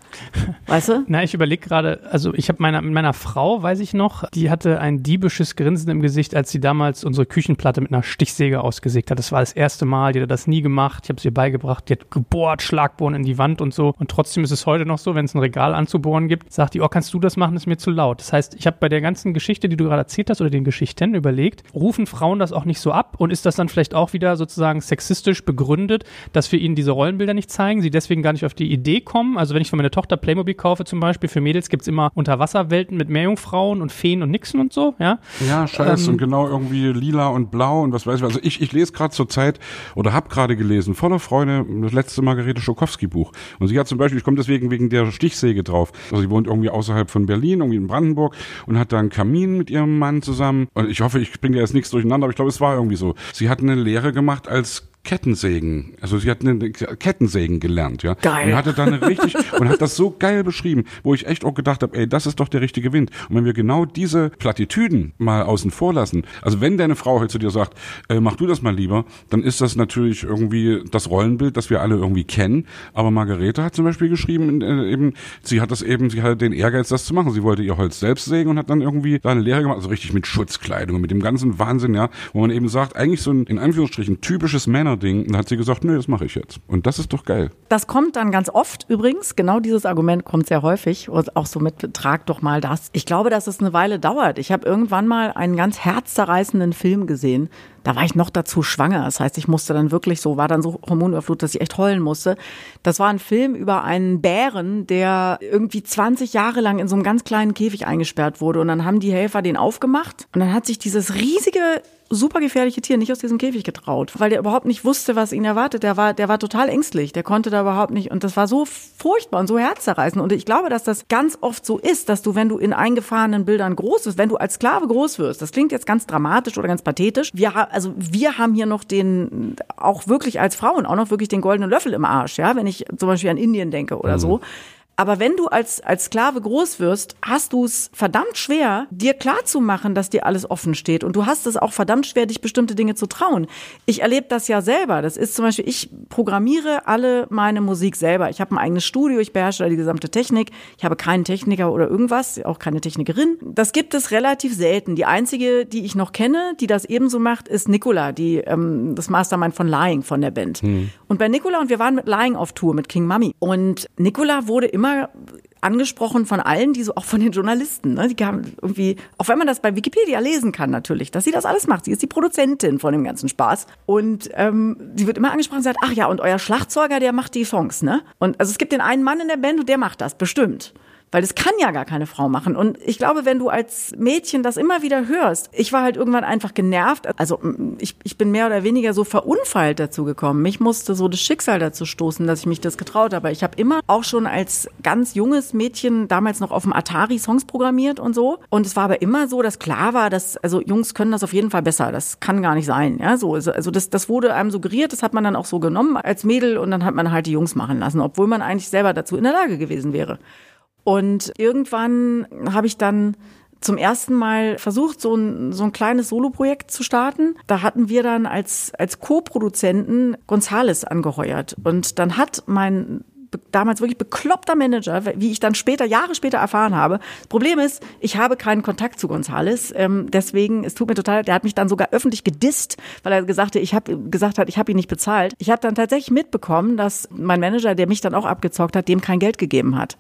Weißt du? Na, ich überlege gerade, also ich habe meiner, mit meiner Frau, weiß ich noch, die hatte ein diebisches Grinsen im Gesicht, als sie damals unsere Küchenplatte mit einer Stichsäge ausgesägt hat. Das war das erste Mal, die hat das nie gemacht. Ich habe es ihr beigebracht, die hat gebohrt, Schlagbohren in die Wand und so. Und trotzdem ist es heute noch so, wenn es ein Regal anzubohren gibt, sagt die, oh, kannst du das machen, das ist mir zu laut. Das heißt, ich habe bei der ganzen Geschichte, die du gerade erzählt hast, oder den Geschichten überlegt, rufen Frauen das auch nicht so ab und ist das dann vielleicht auch wieder sozusagen sexistisch begründet, dass wir ihnen diese Rollenbilder nicht zeigen, sie deswegen gar nicht auf die Idee kommen. Also wenn ich für meine Tochter Playmobil kaufe zum Beispiel, für Mädels gibt es immer Unterwasserwelten mit Meerjungfrauen und Feen und Nixen und so, ja. Ja, scheiße, ähm, und genau irgendwie lila und blau und was weiß ich. Also ich, ich lese gerade zur Zeit oder habe gerade gelesen, voller Freude, das letzte Margarete Schokowski Buch. Und sie hat zum Beispiel, ich komme deswegen wegen der Stichsäge drauf. Also sie wohnt irgendwie außerhalb von Berlin, irgendwie in Brandenburg und hat da einen Kamin mit ihrem Mann zusammen. Und ich hoffe, ich bringe jetzt nichts durcheinander, aber ich glaube, es war irgendwie so. Sie hat eine Lehre gemacht als Kettensägen. Also sie hat eine Kettensägen gelernt, ja. Geil. Und hatte dann richtig und hat das so geil beschrieben, wo ich echt auch gedacht habe, ey, das ist doch der richtige Wind. Und wenn wir genau diese Plattitüden mal außen vor lassen, also wenn deine Frau heute zu dir sagt, äh, mach du das mal lieber, dann ist das natürlich irgendwie das Rollenbild, das wir alle irgendwie kennen. Aber Margarete hat zum Beispiel geschrieben, äh, eben, sie hat das eben, sie hatte den Ehrgeiz, das zu machen. Sie wollte ihr Holz selbst sägen und hat dann irgendwie da eine Lehre gemacht, also richtig mit Schutzkleidung und mit dem ganzen Wahnsinn, ja, wo man eben sagt, eigentlich so ein in Anführungsstrichen typisches Männer Ding. Und dann hat sie gesagt, nee, das mache ich jetzt. Und das ist doch geil. Das kommt dann ganz oft übrigens. Genau dieses Argument kommt sehr häufig. Und auch so mit, trag doch mal das. Ich glaube, dass es eine Weile dauert. Ich habe irgendwann mal einen ganz herzzerreißenden Film gesehen. Da war ich noch dazu schwanger. Das heißt, ich musste dann wirklich so, war dann so hormonüberflutet, dass ich echt heulen musste. Das war ein Film über einen Bären, der irgendwie 20 Jahre lang in so einem ganz kleinen Käfig eingesperrt wurde. Und dann haben die Helfer den aufgemacht. Und dann hat sich dieses riesige super gefährliche Tier nicht aus diesem Käfig getraut, weil der überhaupt nicht wusste, was ihn erwartet. Der war, der war total ängstlich. Der konnte da überhaupt nicht. Und das war so furchtbar und so herzzerreißend. Und ich glaube, dass das ganz oft so ist, dass du, wenn du in eingefahrenen Bildern groß wirst, wenn du als Sklave groß wirst, das klingt jetzt ganz dramatisch oder ganz pathetisch. Wir, also wir haben hier noch den, auch wirklich als Frauen, auch noch wirklich den goldenen Löffel im Arsch, ja, wenn ich zum Beispiel an Indien denke oder mhm. so. Aber wenn du als, als Sklave groß wirst, hast du es verdammt schwer, dir klarzumachen, dass dir alles offen steht. Und du hast es auch verdammt schwer, dich bestimmte Dinge zu trauen. Ich erlebe das ja selber. Das ist zum Beispiel, ich programmiere alle meine Musik selber. Ich habe ein eigenes Studio, ich beherrsche die gesamte Technik. Ich habe keinen Techniker oder irgendwas, auch keine Technikerin. Das gibt es relativ selten. Die einzige, die ich noch kenne, die das ebenso macht, ist Nicola, die ähm, das Mastermind von Lying von der Band. Hm. Und bei Nicola, und wir waren mit Lying auf Tour mit King Mummy. Und Nicola wurde immer immer angesprochen von allen, die so auch von den Journalisten, ne? Die haben irgendwie, auch wenn man das bei Wikipedia lesen kann natürlich, dass sie das alles macht. Sie ist die Produzentin von dem ganzen Spaß und ähm, sie wird immer angesprochen. Sie sagt, ach ja, und euer Schlagzeuger, der macht die Songs, ne? Und also es gibt den einen Mann in der Band und der macht das bestimmt. Weil das kann ja gar keine Frau machen. Und ich glaube, wenn du als Mädchen das immer wieder hörst, ich war halt irgendwann einfach genervt. Also ich, ich bin mehr oder weniger so verunfallt dazu gekommen. Mich musste so das Schicksal dazu stoßen, dass ich mich das getraut habe. Ich habe immer auch schon als ganz junges Mädchen damals noch auf dem Atari Songs programmiert und so. Und es war aber immer so, dass klar war, dass also Jungs können das auf jeden Fall besser. Das kann gar nicht sein. Ja, so also, also das, das wurde einem suggeriert. Das hat man dann auch so genommen als Mädel und dann hat man halt die Jungs machen lassen, obwohl man eigentlich selber dazu in der Lage gewesen wäre. Und irgendwann habe ich dann zum ersten Mal versucht, so ein, so ein kleines Soloprojekt zu starten. Da hatten wir dann als, als Co-Produzenten Gonzales angeheuert. Und dann hat mein damals wirklich bekloppter Manager, wie ich dann später, Jahre später erfahren habe. Das Problem ist, ich habe keinen Kontakt zu Gonzales. Ähm, deswegen, es tut mir total, der hat mich dann sogar öffentlich gedisst, weil er gesagt hat, ich habe gesagt hat, ich habe ihn nicht bezahlt. Ich habe dann tatsächlich mitbekommen, dass mein Manager, der mich dann auch abgezockt hat, dem kein Geld gegeben hat.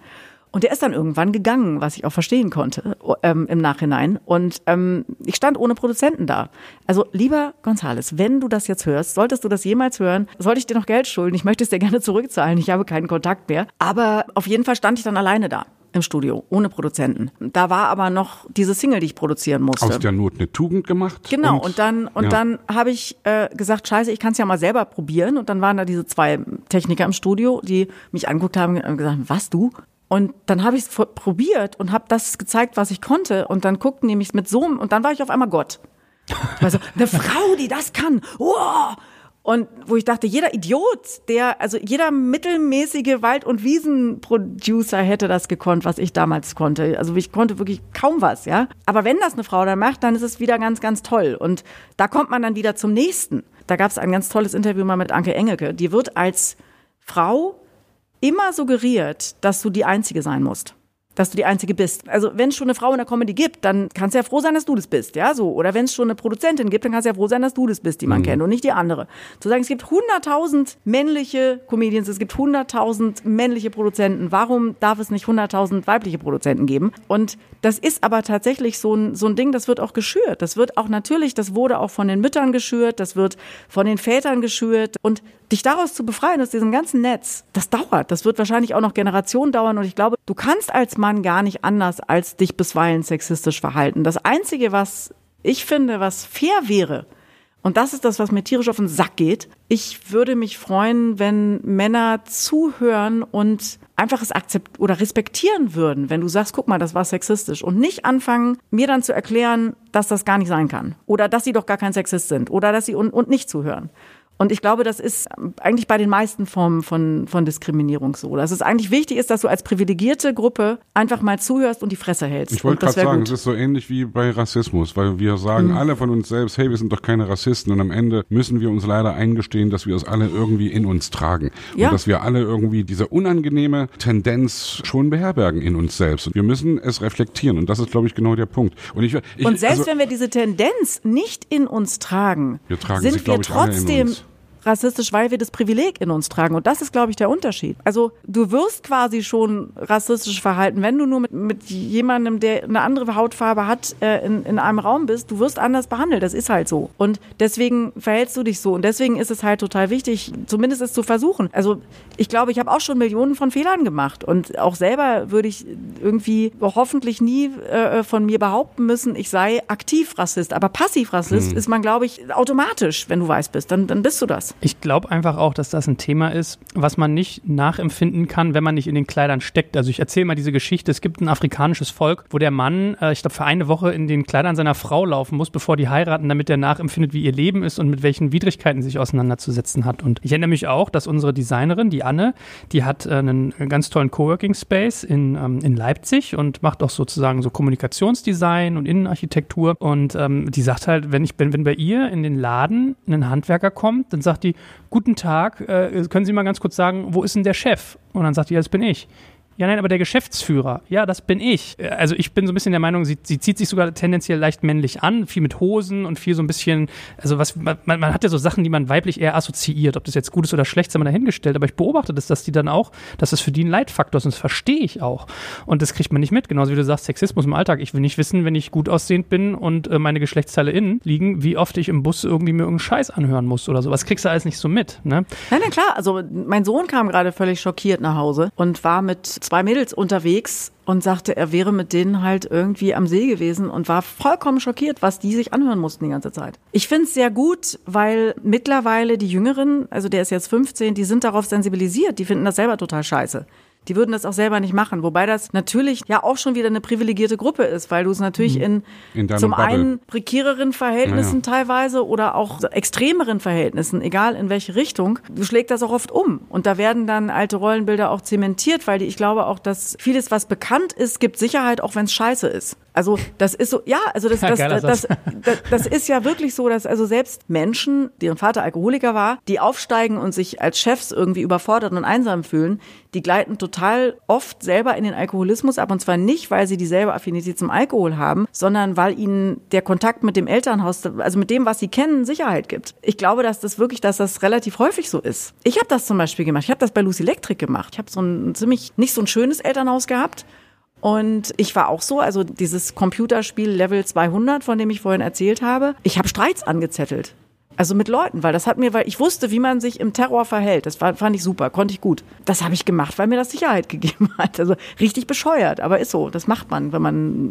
Und der ist dann irgendwann gegangen, was ich auch verstehen konnte ähm, im Nachhinein. Und ähm, ich stand ohne Produzenten da. Also lieber Gonzales, wenn du das jetzt hörst, solltest du das jemals hören, sollte ich dir noch Geld schulden. Ich möchte es dir gerne zurückzahlen. Ich habe keinen Kontakt mehr. Aber auf jeden Fall stand ich dann alleine da im Studio, ohne Produzenten. Da war aber noch diese Single, die ich produzieren musste. Aus der Not eine Tugend gemacht. Genau, und, und dann, und ja. dann habe ich äh, gesagt, scheiße, ich kann es ja mal selber probieren. Und dann waren da diese zwei Techniker im Studio, die mich angeguckt haben und gesagt, was du? Und dann habe ich es probiert und habe das gezeigt, was ich konnte. Und dann guckten die mich mit so und dann war ich auf einmal Gott. Also eine Frau, die das kann. Wow! Und wo ich dachte, jeder Idiot, der, also jeder mittelmäßige Wald- und Wiesenproducer hätte das gekonnt, was ich damals konnte. Also ich konnte wirklich kaum was, ja. Aber wenn das eine Frau dann macht, dann ist es wieder ganz, ganz toll. Und da kommt man dann wieder zum nächsten. Da gab es ein ganz tolles Interview mal mit Anke Engelke. Die wird als Frau immer suggeriert, dass du die Einzige sein musst dass du die Einzige bist. Also wenn es schon eine Frau in der Comedy gibt, dann kannst du ja froh sein, dass du das bist, ja, so. Oder wenn es schon eine Produzentin gibt, dann kannst du ja froh sein, dass du das bist, die man mhm. kennt und nicht die andere. Zu sagen, es gibt 100.000 männliche Comedians, es gibt 100.000 männliche Produzenten, warum darf es nicht 100.000 weibliche Produzenten geben? Und das ist aber tatsächlich so ein, so ein Ding, das wird auch geschürt. Das wird auch natürlich, das wurde auch von den Müttern geschürt, das wird von den Vätern geschürt und dich daraus zu befreien aus diesem ganzen Netz, das dauert. Das wird wahrscheinlich auch noch Generationen dauern und ich glaube, du kannst als Mann gar nicht anders als dich bisweilen sexistisch verhalten. Das Einzige, was ich finde, was fair wäre, und das ist das, was mir tierisch auf den Sack geht. Ich würde mich freuen, wenn Männer zuhören und einfach es akzept oder respektieren würden, wenn du sagst, guck mal, das war sexistisch und nicht anfangen, mir dann zu erklären, dass das gar nicht sein kann oder dass sie doch gar kein Sexist sind oder dass sie und, und nicht zuhören. Und ich glaube, das ist eigentlich bei den meisten Formen von, von Diskriminierung so. Dass es eigentlich wichtig ist, dass du als privilegierte Gruppe einfach mal zuhörst und die Fresse hältst. Ich wollte gerade sagen, es ist so ähnlich wie bei Rassismus, weil wir sagen mhm. alle von uns selbst, hey, wir sind doch keine Rassisten und am Ende müssen wir uns leider eingestehen, dass wir es alle irgendwie in uns tragen. Ja. Und dass wir alle irgendwie diese unangenehme Tendenz schon beherbergen in uns selbst. Und wir müssen es reflektieren und das ist, glaube ich, genau der Punkt. Und, ich, ich, und selbst also, wenn wir diese Tendenz nicht in uns tragen, wir tragen sind sie, wir trotzdem rassistisch, weil wir das Privileg in uns tragen. Und das ist, glaube ich, der Unterschied. Also du wirst quasi schon rassistisch verhalten, wenn du nur mit, mit jemandem, der eine andere Hautfarbe hat, äh, in, in einem Raum bist. Du wirst anders behandelt. Das ist halt so. Und deswegen verhältst du dich so. Und deswegen ist es halt total wichtig, zumindest es zu versuchen. Also ich glaube, ich habe auch schon Millionen von Fehlern gemacht. Und auch selber würde ich irgendwie hoffentlich nie äh, von mir behaupten müssen, ich sei aktiv Rassist. Aber passiv Rassist hm. ist man, glaube ich, automatisch, wenn du weiß bist. Dann, dann bist du das. Ich glaube einfach auch, dass das ein Thema ist, was man nicht nachempfinden kann, wenn man nicht in den Kleidern steckt. Also ich erzähle mal diese Geschichte. Es gibt ein afrikanisches Volk, wo der Mann, äh, ich glaube, für eine Woche in den Kleidern seiner Frau laufen muss, bevor die heiraten, damit er nachempfindet, wie ihr Leben ist und mit welchen Widrigkeiten sich auseinanderzusetzen hat. Und ich erinnere mich auch, dass unsere Designerin, die Anne, die hat äh, einen ganz tollen Coworking Space in, ähm, in Leipzig und macht auch sozusagen so Kommunikationsdesign und Innenarchitektur. Und ähm, die sagt halt, wenn ich, wenn, wenn bei ihr in den Laden ein Handwerker kommt, dann sagt die, guten Tag, äh, können Sie mal ganz kurz sagen, wo ist denn der Chef? Und dann sagt die, das bin ich. Ja, nein, aber der Geschäftsführer, ja, das bin ich. Äh, also ich bin so ein bisschen der Meinung, sie, sie zieht sich sogar tendenziell leicht männlich an, viel mit Hosen und viel so ein bisschen, also was, man, man hat ja so Sachen, die man weiblich eher assoziiert, ob das jetzt gut ist oder schlecht, sei mal dahingestellt, aber ich beobachte das, dass die dann auch, dass das für die ein Leitfaktor ist und das verstehe ich auch. Und das kriegt man nicht mit, genauso wie du sagst, Sexismus im Alltag. Ich will nicht wissen, wenn ich gut aussehend bin und äh, meine Geschlechtsteile innen liegen, wie oft ich im Bus irgendwie mir irgendeinen Scheiß anhören muss oder so. Was kriegst du alles nicht so mit, ne? Nein, nein, klar, also mein Sohn kam gerade völlig schockiert nach Hause und war mit zwei Mädels unterwegs und sagte, er wäre mit denen halt irgendwie am See gewesen und war vollkommen schockiert, was die sich anhören mussten die ganze Zeit. Ich finde es sehr gut, weil mittlerweile die Jüngeren, also der ist jetzt 15, die sind darauf sensibilisiert, die finden das selber total scheiße. Die würden das auch selber nicht machen. Wobei das natürlich ja auch schon wieder eine privilegierte Gruppe ist, weil du es natürlich mhm. in, in zum Bubble. einen prekäreren Verhältnissen ja, teilweise oder auch extremeren Verhältnissen, egal in welche Richtung, du schlägt das auch oft um. Und da werden dann alte Rollenbilder auch zementiert, weil die, ich glaube auch, dass vieles, was bekannt ist, gibt Sicherheit, auch wenn es scheiße ist. Also das ist so, ja, also das, das, das, das, das, ist ja wirklich so, dass also selbst Menschen, deren Vater Alkoholiker war, die aufsteigen und sich als Chefs irgendwie überfordert und einsam fühlen, die gleiten total oft selber in den Alkoholismus ab und zwar nicht, weil sie dieselbe Affinität zum Alkohol haben, sondern weil ihnen der Kontakt mit dem Elternhaus, also mit dem, was sie kennen, Sicherheit gibt. Ich glaube, dass das wirklich, dass das relativ häufig so ist. Ich habe das zum Beispiel gemacht. Ich habe das bei Lucy Electric gemacht. Ich habe so ein ziemlich nicht so ein schönes Elternhaus gehabt und ich war auch so, also dieses Computerspiel Level 200, von dem ich vorhin erzählt habe, ich habe Streits angezettelt. Also mit Leuten, weil das hat mir, weil ich wusste, wie man sich im Terror verhält. Das war, fand ich super, konnte ich gut. Das habe ich gemacht, weil mir das Sicherheit gegeben hat. Also richtig bescheuert, aber ist so. Das macht man, wenn man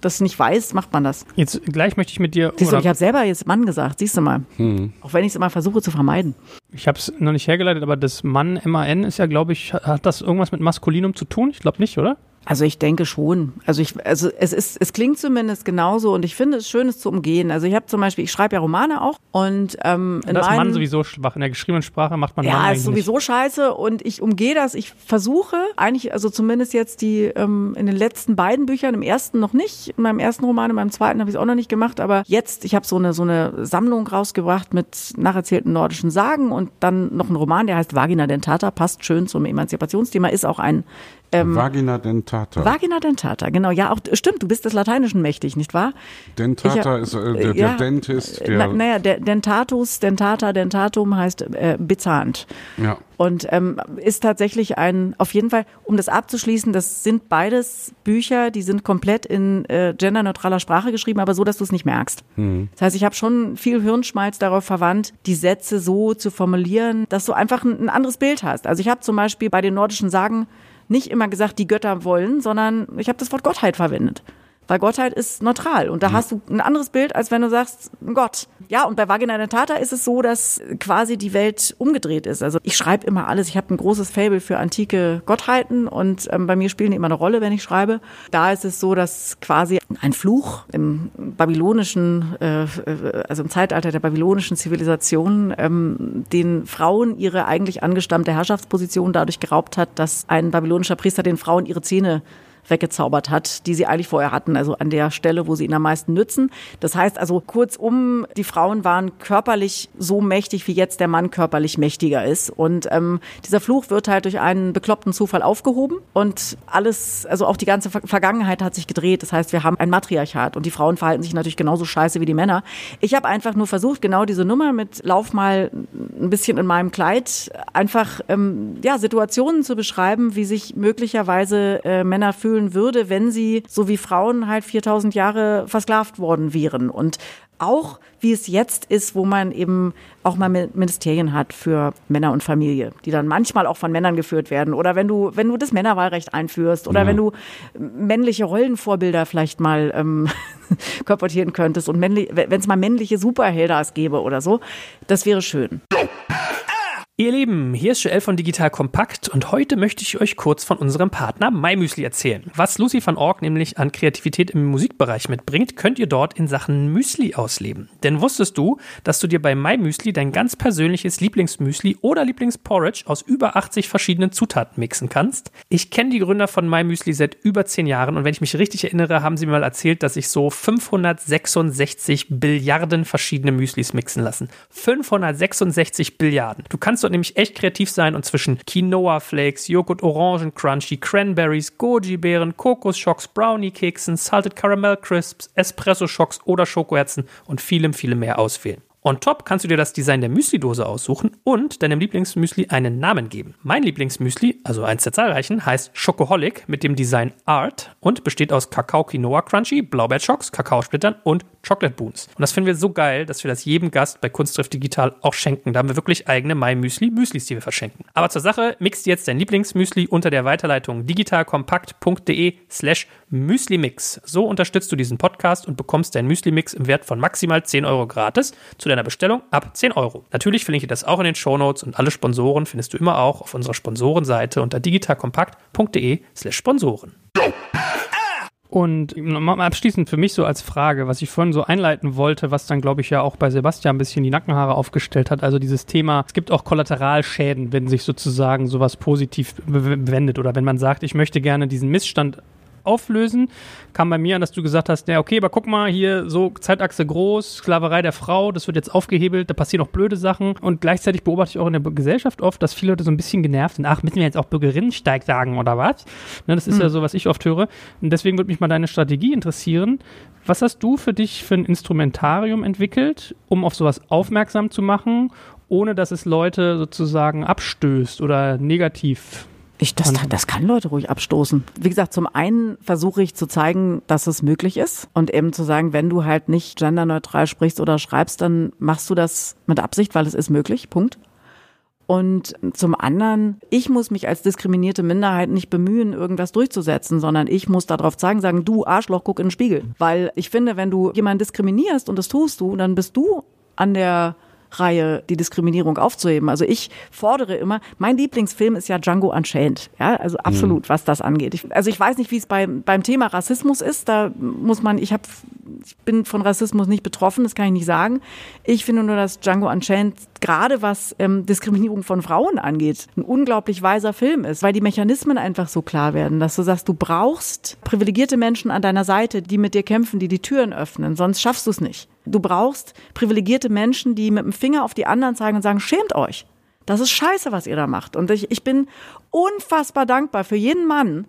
das nicht weiß, macht man das. Jetzt gleich möchte ich mit dir. Siehst du, ich habe selber jetzt Mann gesagt, siehst du mal. Hm. Auch wenn ich es immer versuche zu vermeiden. Ich habe es noch nicht hergeleitet, aber das Mann MAN ist ja, glaube ich, hat das irgendwas mit Maskulinum zu tun? Ich glaube nicht, oder? Also ich denke schon. Also ich, also es ist, es klingt zumindest genauso und ich finde es schön, es zu umgehen. Also ich habe zum Beispiel, ich schreibe ja Romane auch und ähm, in das ist Mann sowieso schwach. In der geschriebenen Sprache macht man ja, Mann ist sowieso nicht. scheiße und ich umgehe das. Ich versuche eigentlich, also zumindest jetzt die ähm, in den letzten beiden Büchern, im ersten noch nicht, in meinem ersten Roman, in meinem zweiten habe ich es auch noch nicht gemacht, aber jetzt, ich habe so eine so eine Sammlung rausgebracht mit nacherzählten nordischen Sagen und dann noch ein Roman, der heißt Vagina dentata, passt schön zum Emanzipationsthema, ist auch ein ähm, Vagina dentata. Vagina dentata, genau. Ja, auch stimmt. Du bist des Lateinischen mächtig, nicht wahr? Dentata hab, ist äh, der, der ja, Dentist. Der na, naja, der Dentatus, Dentata, Dentatum heißt äh, bezahnt. Ja. Und ähm, ist tatsächlich ein, auf jeden Fall, um das abzuschließen, das sind beides Bücher, die sind komplett in äh, genderneutraler Sprache geschrieben, aber so, dass du es nicht merkst. Mhm. Das heißt, ich habe schon viel Hirnschmalz darauf verwandt, die Sätze so zu formulieren, dass du einfach ein, ein anderes Bild hast. Also ich habe zum Beispiel bei den nordischen Sagen nicht immer gesagt, die Götter wollen, sondern ich habe das Wort Gottheit verwendet. Weil Gottheit ist neutral und da ja. hast du ein anderes Bild, als wenn du sagst Gott. Ja, und bei Vagina Dentata ist es so, dass quasi die Welt umgedreht ist. Also ich schreibe immer alles. Ich habe ein großes Fable für antike Gottheiten und ähm, bei mir spielen die immer eine Rolle, wenn ich schreibe. Da ist es so, dass quasi ein Fluch im babylonischen, äh, äh also im Zeitalter der babylonischen Zivilisation, ähm, den Frauen ihre eigentlich angestammte Herrschaftsposition dadurch geraubt hat, dass ein babylonischer Priester den Frauen ihre Zähne weggezaubert hat, die sie eigentlich vorher hatten, also an der Stelle, wo sie ihn am meisten nützen. Das heißt also kurzum, die Frauen waren körperlich so mächtig, wie jetzt der Mann körperlich mächtiger ist. Und ähm, dieser Fluch wird halt durch einen bekloppten Zufall aufgehoben und alles, also auch die ganze Vergangenheit hat sich gedreht. Das heißt, wir haben ein Matriarchat und die Frauen verhalten sich natürlich genauso scheiße wie die Männer. Ich habe einfach nur versucht, genau diese Nummer mit Lauf mal ein bisschen in meinem Kleid, einfach ähm, ja Situationen zu beschreiben, wie sich möglicherweise äh, Männer fühlen fühlen würde, wenn sie, so wie Frauen, halt 4000 Jahre versklavt worden wären. Und auch wie es jetzt ist, wo man eben auch mal Ministerien hat für Männer und Familie, die dann manchmal auch von Männern geführt werden. Oder wenn du, wenn du das Männerwahlrecht einführst oder ja. wenn du männliche Rollenvorbilder vielleicht mal ähm, korportieren könntest und wenn es mal männliche Superheldas gäbe oder so, das wäre schön. Ihr Lieben, hier ist Joel von Digital Kompakt und heute möchte ich euch kurz von unserem Partner MyMüsli erzählen. Was Lucy van Org nämlich an Kreativität im Musikbereich mitbringt, könnt ihr dort in Sachen Müsli ausleben. Denn wusstest du, dass du dir bei MyMüsli dein ganz persönliches Lieblingsmüsli oder Lieblingsporridge aus über 80 verschiedenen Zutaten mixen kannst? Ich kenne die Gründer von MyMüsli seit über 10 Jahren und wenn ich mich richtig erinnere, haben sie mir mal erzählt, dass sich so 566 Billiarden verschiedene Müslis mixen lassen. 566 Billiarden. Du kannst dort nämlich echt kreativ sein und zwischen Quinoa Flakes, Joghurt Orangen Crunchy, Cranberries, Goji-Beeren, Kokosschocks, Brownie-Keksen, Salted Caramel Crisps, Espresso-Schocks oder Schokoherzen und vielem, vielem mehr auswählen. On top kannst du dir das Design der Müsli-Dose aussuchen und deinem Lieblingsmüsli einen Namen geben. Mein Lieblingsmüsli, also eins der zahlreichen, heißt Schokoholic mit dem Design Art und besteht aus Kakao Quinoa Crunchy, Blaubeerschocks, Kakaosplittern und Chocolate Boons. Und das finden wir so geil, dass wir das jedem Gast bei Kunsttrift Digital auch schenken. Da haben wir wirklich eigene My Müsli Müslis, die wir verschenken. Aber zur Sache, mixt jetzt dein Lieblingsmüsli unter der Weiterleitung digitalkompakt.de slash Müslimix. So unterstützt du diesen Podcast und bekommst dein Müslimix im Wert von maximal 10 Euro gratis zu deiner Bestellung ab 10 Euro. Natürlich verlinke ich das auch in den Shownotes und alle Sponsoren findest du immer auch auf unserer Sponsorenseite unter digitalkompakt.de slash Sponsoren. Und abschließend für mich so als Frage, was ich vorhin so einleiten wollte, was dann glaube ich ja auch bei Sebastian ein bisschen die Nackenhaare aufgestellt hat, also dieses Thema, es gibt auch Kollateralschäden, wenn sich sozusagen sowas positiv wendet oder wenn man sagt, ich möchte gerne diesen Missstand auflösen, kam bei mir an, dass du gesagt hast, ja, okay, aber guck mal, hier so Zeitachse groß, Sklaverei der Frau, das wird jetzt aufgehebelt, da passieren auch blöde Sachen. Und gleichzeitig beobachte ich auch in der Gesellschaft oft, dass viele Leute so ein bisschen genervt sind, ach, müssen wir jetzt auch Bürgerinnensteig sagen oder was? Ne, das ist mhm. ja so, was ich oft höre. Und deswegen würde mich mal deine Strategie interessieren. Was hast du für dich für ein Instrumentarium entwickelt, um auf sowas aufmerksam zu machen, ohne dass es Leute sozusagen abstößt oder negativ ich, das, das kann Leute ruhig abstoßen. Wie gesagt, zum einen versuche ich zu zeigen, dass es möglich ist und eben zu sagen, wenn du halt nicht genderneutral sprichst oder schreibst, dann machst du das mit Absicht, weil es ist möglich. Punkt. Und zum anderen, ich muss mich als diskriminierte Minderheit nicht bemühen, irgendwas durchzusetzen, sondern ich muss darauf zeigen, sagen, du Arschloch, guck in den Spiegel. Weil ich finde, wenn du jemanden diskriminierst und das tust du, dann bist du an der Reihe die Diskriminierung aufzuheben. Also ich fordere immer, mein Lieblingsfilm ist ja Django Unchained. Ja, also absolut, mhm. was das angeht. Ich, also ich weiß nicht, wie es beim, beim Thema Rassismus ist. Da muss man, ich habe, ich bin von Rassismus nicht betroffen, das kann ich nicht sagen. Ich finde nur, dass Django Unchained gerade was ähm, Diskriminierung von Frauen angeht, ein unglaublich weiser Film ist, weil die Mechanismen einfach so klar werden, dass du sagst, du brauchst privilegierte Menschen an deiner Seite, die mit dir kämpfen, die die Türen öffnen, sonst schaffst du es nicht. Du brauchst privilegierte Menschen, die mit dem Finger auf die anderen zeigen und sagen, schämt euch. Das ist scheiße, was ihr da macht. Und ich, ich bin unfassbar dankbar für jeden Mann,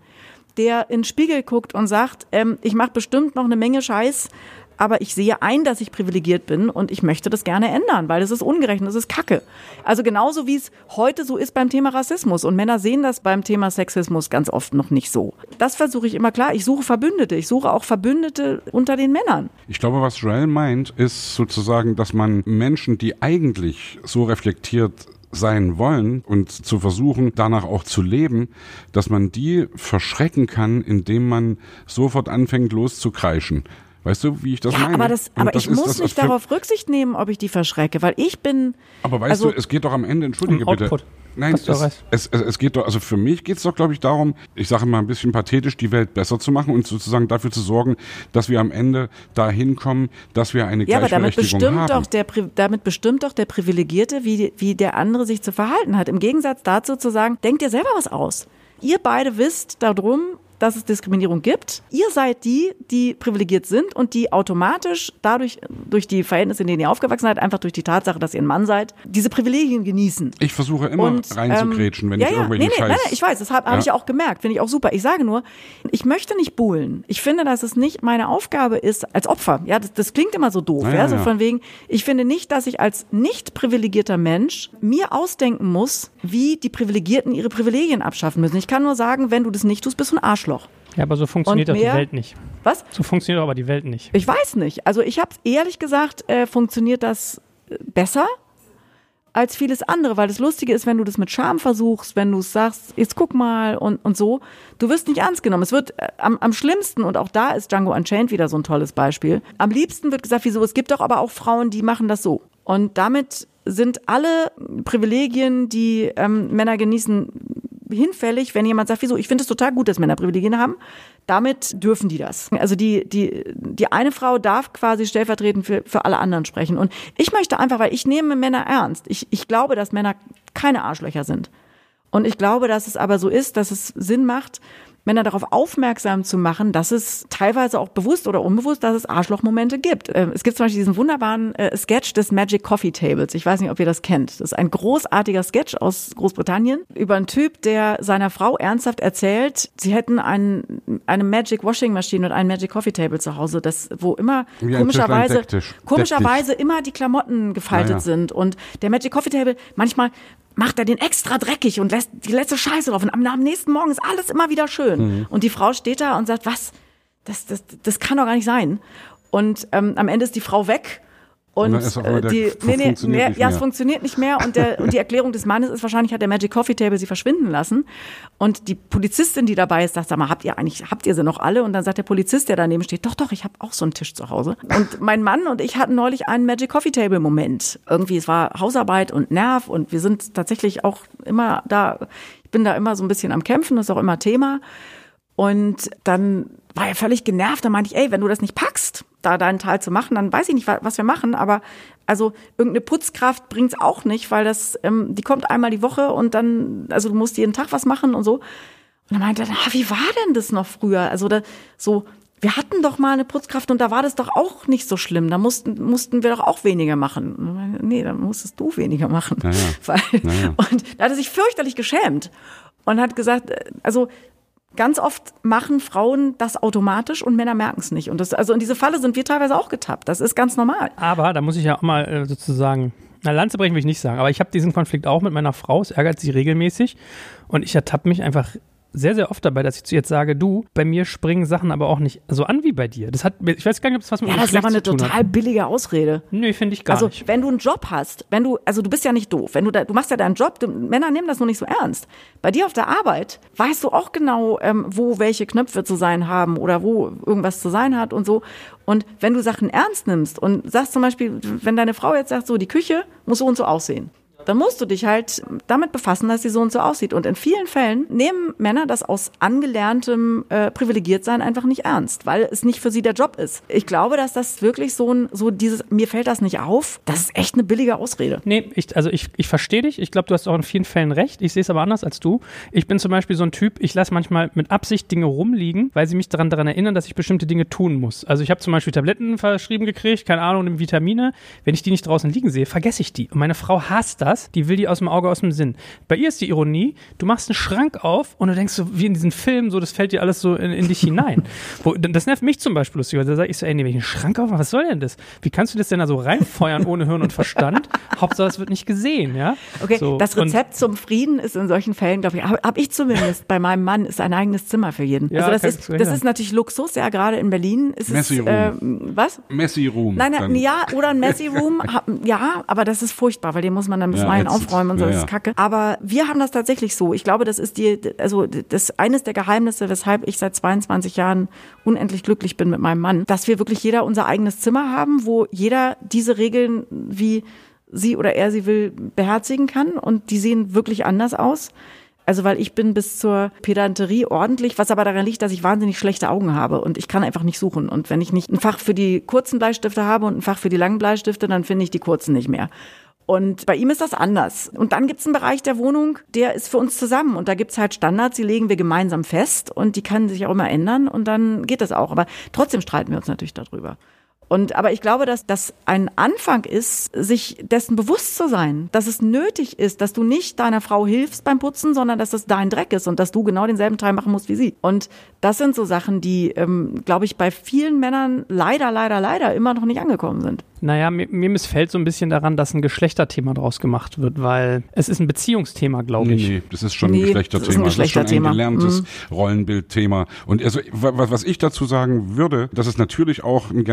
der in den Spiegel guckt und sagt, ähm, ich mache bestimmt noch eine Menge Scheiß, aber ich sehe ein, dass ich privilegiert bin und ich möchte das gerne ändern, weil das ist ungerecht, das ist Kacke. Also genauso wie es heute so ist beim Thema Rassismus und Männer sehen das beim Thema Sexismus ganz oft noch nicht so. Das versuche ich immer klar. Ich suche Verbündete. Ich suche auch Verbündete unter den Männern. Ich glaube, was Joel meint, ist sozusagen, dass man Menschen, die eigentlich so reflektiert sein wollen und zu versuchen, danach auch zu leben, dass man die verschrecken kann, indem man sofort anfängt loszukreischen. Weißt du, wie ich das ja, meine? Aber, das, aber das ich muss nicht darauf Rücksicht nehmen, ob ich die verschrecke, weil ich bin. Aber weißt also, du, es geht doch am Ende, entschuldige um bitte. Nein, es, es, es, es, geht doch, also für mich geht es doch, glaube ich, darum, ich sage mal ein bisschen pathetisch, die Welt besser zu machen und sozusagen dafür zu sorgen, dass wir am Ende dahin kommen, dass wir eine ja, Gleichberechtigung aber damit bestimmt haben. Doch der, damit bestimmt doch der Privilegierte, wie, wie der andere sich zu verhalten hat. Im Gegensatz dazu zu sagen, denkt dir selber was aus. Ihr beide wisst darum, dass es Diskriminierung gibt. Ihr seid die, die privilegiert sind und die automatisch dadurch, durch die Verhältnisse, in denen ihr aufgewachsen seid, einfach durch die Tatsache, dass ihr ein Mann seid, diese Privilegien genießen. Ich versuche immer und, reinzugrätschen, wenn ja, ich ja, irgendwelche nee, nee, Scheiß... Nein, nein, ich weiß, das habe ja. hab ich auch gemerkt, finde ich auch super. Ich sage nur, ich möchte nicht buhlen. Ich finde, dass es nicht meine Aufgabe ist, als Opfer, ja, das, das klingt immer so doof, ja, ja, so von wegen, ich finde nicht, dass ich als nicht privilegierter Mensch mir ausdenken muss, wie die Privilegierten ihre Privilegien abschaffen müssen. Ich kann nur sagen, wenn du das nicht tust, bist du ein Arschloch. Ja, aber so funktioniert doch die Welt nicht. Was? So funktioniert aber die Welt nicht. Ich weiß nicht. Also ich habe ehrlich gesagt, äh, funktioniert das äh, besser als vieles andere, weil das Lustige ist, wenn du das mit Scham versuchst, wenn du sagst, jetzt guck mal und, und so, du wirst nicht ernst genommen. Es wird äh, am, am schlimmsten, und auch da ist Django Unchained wieder so ein tolles Beispiel, am liebsten wird gesagt, wieso, es gibt doch aber auch Frauen, die machen das so. Und damit sind alle Privilegien, die ähm, Männer genießen, hinfällig, wenn jemand sagt, wieso, ich finde es total gut, dass Männer Privilegien haben. Damit dürfen die das. Also die, die, die eine Frau darf quasi stellvertretend für, für alle anderen sprechen. Und ich möchte einfach, weil ich nehme Männer ernst. Ich, ich glaube, dass Männer keine Arschlöcher sind. Und ich glaube, dass es aber so ist, dass es Sinn macht, Männer darauf aufmerksam zu machen, dass es teilweise auch bewusst oder unbewusst, dass es Arschlochmomente gibt. Ähm, es gibt zum Beispiel diesen wunderbaren äh, Sketch des Magic Coffee Tables. Ich weiß nicht, ob ihr das kennt. Das ist ein großartiger Sketch aus Großbritannien über einen Typ, der seiner Frau ernsthaft erzählt, sie hätten einen, eine Magic Washing Machine und ein Magic Coffee Table zu Hause, das, wo immer Wie komischerweise, komischerweise immer die Klamotten gefaltet naja. sind und der Magic Coffee Table manchmal macht er den extra dreckig und lässt die letzte Scheiße drauf. Und am, am nächsten Morgen ist alles immer wieder schön. Mhm. Und die Frau steht da und sagt, was? Das, das, das kann doch gar nicht sein. Und ähm, am Ende ist die Frau weg und, und äh, die, nee, nee, nee ja, es funktioniert nicht mehr. Und, der, und die Erklärung des Mannes ist wahrscheinlich, hat der Magic Coffee Table sie verschwinden lassen. Und die Polizistin, die dabei ist, sagt, sag mal, habt ihr eigentlich, habt ihr sie noch alle? Und dann sagt der Polizist, der daneben steht, doch, doch, ich habe auch so einen Tisch zu Hause. Und mein Mann und ich hatten neulich einen Magic Coffee Table Moment. Irgendwie, es war Hausarbeit und Nerv und wir sind tatsächlich auch immer da, ich bin da immer so ein bisschen am Kämpfen, das ist auch immer Thema. Und dann war er völlig genervt. Da meinte ich, ey, wenn du das nicht packst, da deinen Teil zu machen, dann weiß ich nicht, was wir machen. Aber also irgendeine Putzkraft bringt's auch nicht, weil das, ähm, die kommt einmal die Woche und dann, also du musst jeden Tag was machen und so. Und dann meinte er, na, wie war denn das noch früher? Also da, so, wir hatten doch mal eine Putzkraft und da war das doch auch nicht so schlimm. Da mussten, mussten wir doch auch weniger machen. Nee, dann musstest du weniger machen. Naja. Weil, naja. Und da hat er sich fürchterlich geschämt und hat gesagt, äh, also Ganz oft machen Frauen das automatisch und Männer merken es nicht. Und das, also in diese Falle sind wir teilweise auch getappt. Das ist ganz normal. Aber da muss ich ja auch mal äh, sozusagen, na, Lanze brechen will ich nicht sagen, aber ich habe diesen Konflikt auch mit meiner Frau. Es ärgert sie regelmäßig. Und ich ertappe mich einfach sehr, sehr oft dabei, dass ich jetzt sage, du, bei mir springen Sachen aber auch nicht so an wie bei dir. Das hat, ich weiß gar nicht, ob das was mit Ja, das ist aber eine total billige Ausrede. hat. Nö, finde ich gar also, nicht. wenn du einen Job hast, wenn du, also du bist ja nicht doof, wenn du da, du machst ja deinen Job, du, Männer nehmen das nur nicht so ernst. Bei dir auf der Arbeit weißt du auch genau, ähm, wo welche Knöpfe zu sein haben oder wo irgendwas zu sein hat und so. Und wenn du Sachen ernst nimmst und sagst zum Beispiel, wenn deine Frau jetzt sagt, so die Küche muss so und so aussehen, dann musst du dich halt damit befassen, dass sie so und so aussieht. Und in vielen Fällen nehmen Männer das aus angelerntem äh, Privilegiertsein einfach nicht ernst, weil es nicht für sie der Job ist. Ich glaube, dass das wirklich so ein, so dieses, mir fällt das nicht auf, das ist echt eine billige Ausrede. Nee, ich, also ich, ich verstehe dich. Ich glaube, du hast auch in vielen Fällen recht. Ich sehe es aber anders als du. Ich bin zum Beispiel so ein Typ, ich lasse manchmal mit Absicht Dinge rumliegen, weil sie mich daran, daran erinnern, dass ich bestimmte Dinge tun muss. Also ich habe zum Beispiel Tabletten verschrieben gekriegt, keine Ahnung, Vitamine. Wenn ich die nicht draußen liegen sehe, vergesse ich die. Und meine Frau hasst das. Die will die aus dem Auge, aus dem Sinn. Bei ihr ist die Ironie, du machst einen Schrank auf und du denkst so, wie in diesen Filmen, so, das fällt dir alles so in, in dich hinein. Wo, das nervt mich zum Beispiel lustig. Da sage ich so, ey, nee, wenn ich einen Schrank aufmache, was soll denn das? Wie kannst du das denn da so reinfeuern ohne Hirn und Verstand? Hauptsache, es wird nicht gesehen, ja? Okay, so, das Rezept zum Frieden ist in solchen Fällen, glaube ich, habe hab ich zumindest bei meinem Mann, ist ein eigenes Zimmer für jeden. Ja, also das ist, das ist natürlich Luxus, ja, gerade in Berlin ist es, Messi Room. äh, was? Messi Room. Nein, nein, dann. ja, oder ein Messi Room, ja, aber das ist furchtbar, weil den muss man dann Ja, bisweilen ätzend. aufräumen und so, Ja, das ist kacke. Aber wir haben das tatsächlich so. Ich glaube, das ist die, also das eines der Geheimnisse, weshalb ich seit 22 Jahren unendlich glücklich bin mit meinem Mann, dass wir wirklich jeder unser eigenes Zimmer haben, wo jeder diese Regeln, wie sie oder er sie will, beherzigen kann und die sehen wirklich anders aus. Also weil ich bin bis zur Pedanterie ordentlich, was aber daran liegt, dass ich wahnsinnig schlechte Augen habe und ich kann einfach nicht suchen. Und wenn ich nicht ein Fach für die kurzen Bleistifte habe und ein Fach für die langen Bleistifte, dann finde ich die kurzen nicht mehr. Und bei ihm ist das anders. Und dann gibt es einen Bereich der Wohnung, der ist für uns zusammen. Und da gibt es halt Standards, die legen wir gemeinsam fest und die können sich auch immer ändern und dann geht das auch. Aber trotzdem streiten wir uns natürlich darüber. Und, aber ich glaube, dass das ein Anfang ist, sich dessen bewusst zu sein, dass es nötig ist, dass du nicht deiner Frau hilfst beim Putzen, sondern dass das dein Dreck ist und dass du genau denselben Teil machen musst wie sie. Und das sind so Sachen, die, ähm, glaube ich, bei vielen Männern leider, leider, leider immer noch nicht angekommen sind. Naja, mir, mir missfällt so ein bisschen daran, dass ein Geschlechterthema draus gemacht wird, weil es ist ein Beziehungsthema, glaube Nee, ich. nee, das ist schon Nee, ein das ist ein Geschlechterthema. Das ist, schon ein Geschlechterthema. gelerntes Rollenbildthema. Und also, wa- wa- was ich dazu sagen würde, dass es natürlich auch ein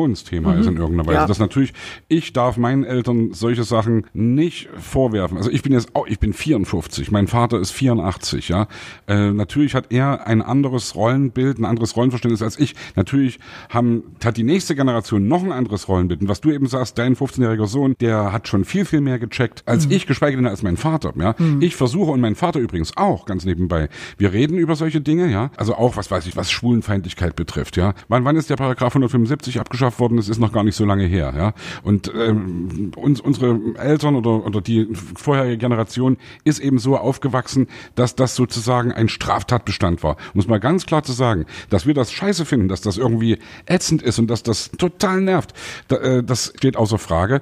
Generationsthema ist in irgendeiner Weise. Ja. Dass natürlich, ich darf meinen Eltern solche Sachen nicht vorwerfen. Also ich bin jetzt auch, ich bin 54, mein Vater ist 84, ja. Äh, natürlich hat er ein anderes Rollenbild, ein anderes Rollenverständnis als ich. Natürlich haben, hat die nächste Generation noch ein anderes Rollenbild. Und was du eben sagst, dein 15-jähriger Sohn, der hat schon viel, viel mehr gecheckt als ich, geschweige denn als mein Vater, ja. Ich versuche und mein Vater übrigens auch, ganz nebenbei. Wir reden über solche Dinge, ja. Also auch, was weiß ich, was Schwulenfeindlichkeit betrifft, ja. Wann, wann ist der Paragraph 175 abgeschafft worden? Das ist noch gar nicht so lange her, ja. Und ähm, uns, unsere Eltern oder, oder die vorherige Generation ist eben so aufgewachsen, dass das sozusagen ein Straftatbestand war. Es mal ganz klar zu sagen, dass wir das scheiße finden, dass das irgendwie ätzend ist und dass das total nervt, äh, das steht außer Frage.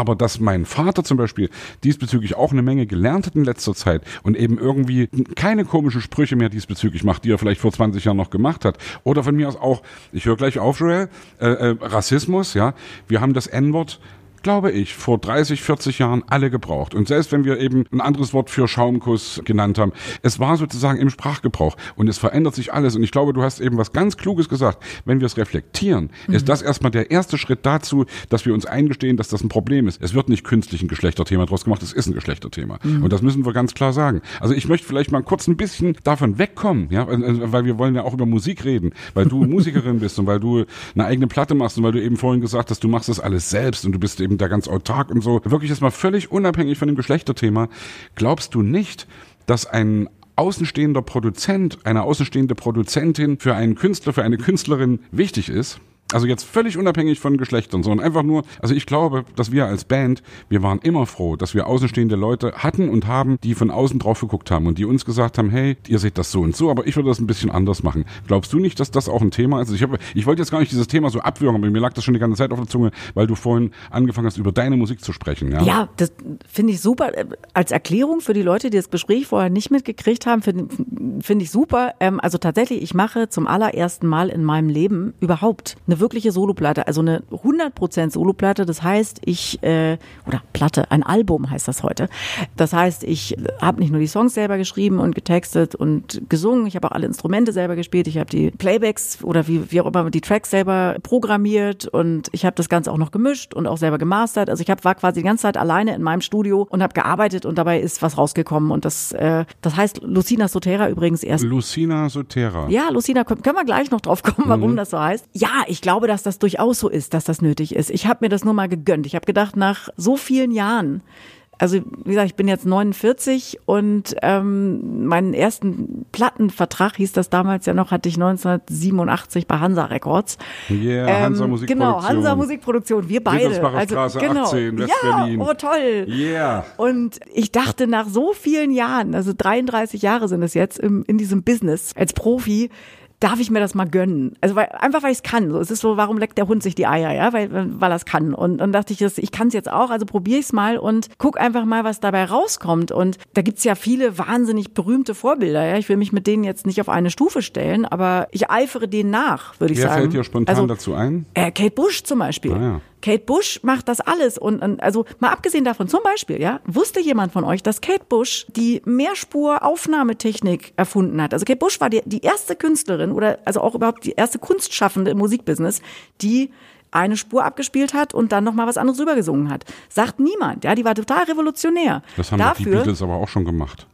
Aber dass mein Vater zum Beispiel diesbezüglich auch eine Menge gelernt hat in letzter Zeit und eben irgendwie keine komischen Sprüche mehr diesbezüglich macht, die er vielleicht vor 20 Jahren noch gemacht hat. Oder von mir aus auch, ich höre gleich auf, Joel, äh, äh, Rassismus, ja. Wir haben das N-Wort glaube ich, vor 30, 40 Jahren alle gebraucht. Und selbst wenn wir eben ein anderes Wort für Schaumkuss genannt haben, es war sozusagen im Sprachgebrauch und es verändert sich alles. Und ich glaube, du hast eben was ganz Kluges gesagt. Wenn wir es reflektieren, ist das erstmal der erste Schritt dazu, dass wir uns eingestehen, dass das ein Problem ist. Es wird nicht künstlich ein Geschlechterthema draus gemacht, es ist ein Geschlechterthema. Und das müssen wir ganz klar sagen. Also ich möchte vielleicht mal kurz ein bisschen davon wegkommen, ja, weil wir wollen ja auch über Musik reden, weil du Musikerin bist und weil du eine eigene Platte machst und weil du eben vorhin gesagt hast, du machst das alles selbst und du bist eben da ganz autark und so. Wirklich jetzt mal völlig unabhängig von dem Geschlechterthema. Glaubst du nicht, dass ein außenstehender Produzent, eine außenstehende Produzentin für einen Künstler, für eine Künstlerin wichtig ist? Also jetzt völlig unabhängig von Geschlechtern, sondern einfach nur, also ich glaube, dass wir als Band, wir waren immer froh, dass wir außenstehende Leute hatten und haben, die von außen drauf geguckt haben und die uns gesagt haben, hey, ihr seht das so und so, aber ich würde das ein bisschen anders machen. Glaubst du nicht, dass das auch ein Thema ist? Ich, ich wollte jetzt gar nicht dieses Thema so abwürgen, aber mir lag das schon die ganze Zeit auf der Zunge, weil du vorhin angefangen hast, über deine Musik zu sprechen. Ja, Ja, das finde ich super. Als Erklärung für die Leute, die das Gespräch vorher nicht mitgekriegt haben, finde find ich super. Ähm, also tatsächlich, ich mache zum allerersten Mal in meinem Leben überhaupt eine eine wirkliche Soloplatte, also eine 100% Soloplatte. Das heißt, ich, äh, oder Platte, ein Album heißt das heute. Das heißt, ich habe nicht nur die Songs selber geschrieben und getextet und gesungen, ich habe auch alle Instrumente selber gespielt, ich habe die Playbacks oder wie, wie auch immer die Tracks selber programmiert und ich habe das Ganze auch noch gemischt und auch selber gemastert. Also ich hab, war quasi die ganze Zeit alleine in meinem Studio und habe gearbeitet und dabei ist was rausgekommen und das, äh, das heißt Lucina Sotera übrigens erst. Lucina Sotera. Ja, Lucina, können wir gleich noch drauf kommen, warum mhm. das so heißt. Ja, ich glaube, dass das durchaus so ist, dass das nötig ist. Ich habe mir das nur mal gegönnt. Ich habe gedacht, nach so vielen Jahren also wie gesagt, ich bin jetzt 49 und ähm, meinen ersten Plattenvertrag hieß das damals ja noch, hatte ich 1987 bei Hansa Records. Yeah, ähm, Hansa Musikproduktion. Genau, Hansa Musikproduktion, wir beide. Also genau. 18, West-Berlin. Ja, oh toll. Yeah. Und ich dachte nach so vielen Jahren, also 33 Jahre sind es jetzt im, in diesem Business als Profi, darf ich mir das mal gönnen? Also weil, einfach weil ich es kann. So, es ist so, warum leckt der Hund sich die Eier, ja? Weil, weil er es kann. Und dann dachte ich, das, ich kann es jetzt auch, also probiere ich es mal und guck einfach mal, was dabei rauskommt. Und da gibt's ja viele wahnsinnig berühmte Vorbilder. Ja? Ich will mich mit denen jetzt nicht auf eine Stufe stellen, aber ich eifere denen nach, würde ich Wer sagen. Wer fällt dir spontan also, dazu ein? Äh, Kate Bush zum Beispiel. Ah, ja. Kate Bush macht das alles und, und also mal abgesehen davon zum Beispiel, ja, wusste jemand von euch, dass Kate Bush die Mehrspur-Aufnahmetechnik erfunden hat? Also Kate Bush war die, die erste Künstlerin oder also auch überhaupt die erste Kunstschaffende im Musikbusiness, die eine Spur abgespielt hat und dann noch mal was anderes rübergesungen hat. Sagt niemand, ja, die war total revolutionär. Das haben Dafür, die Beatles aber auch schon gemacht.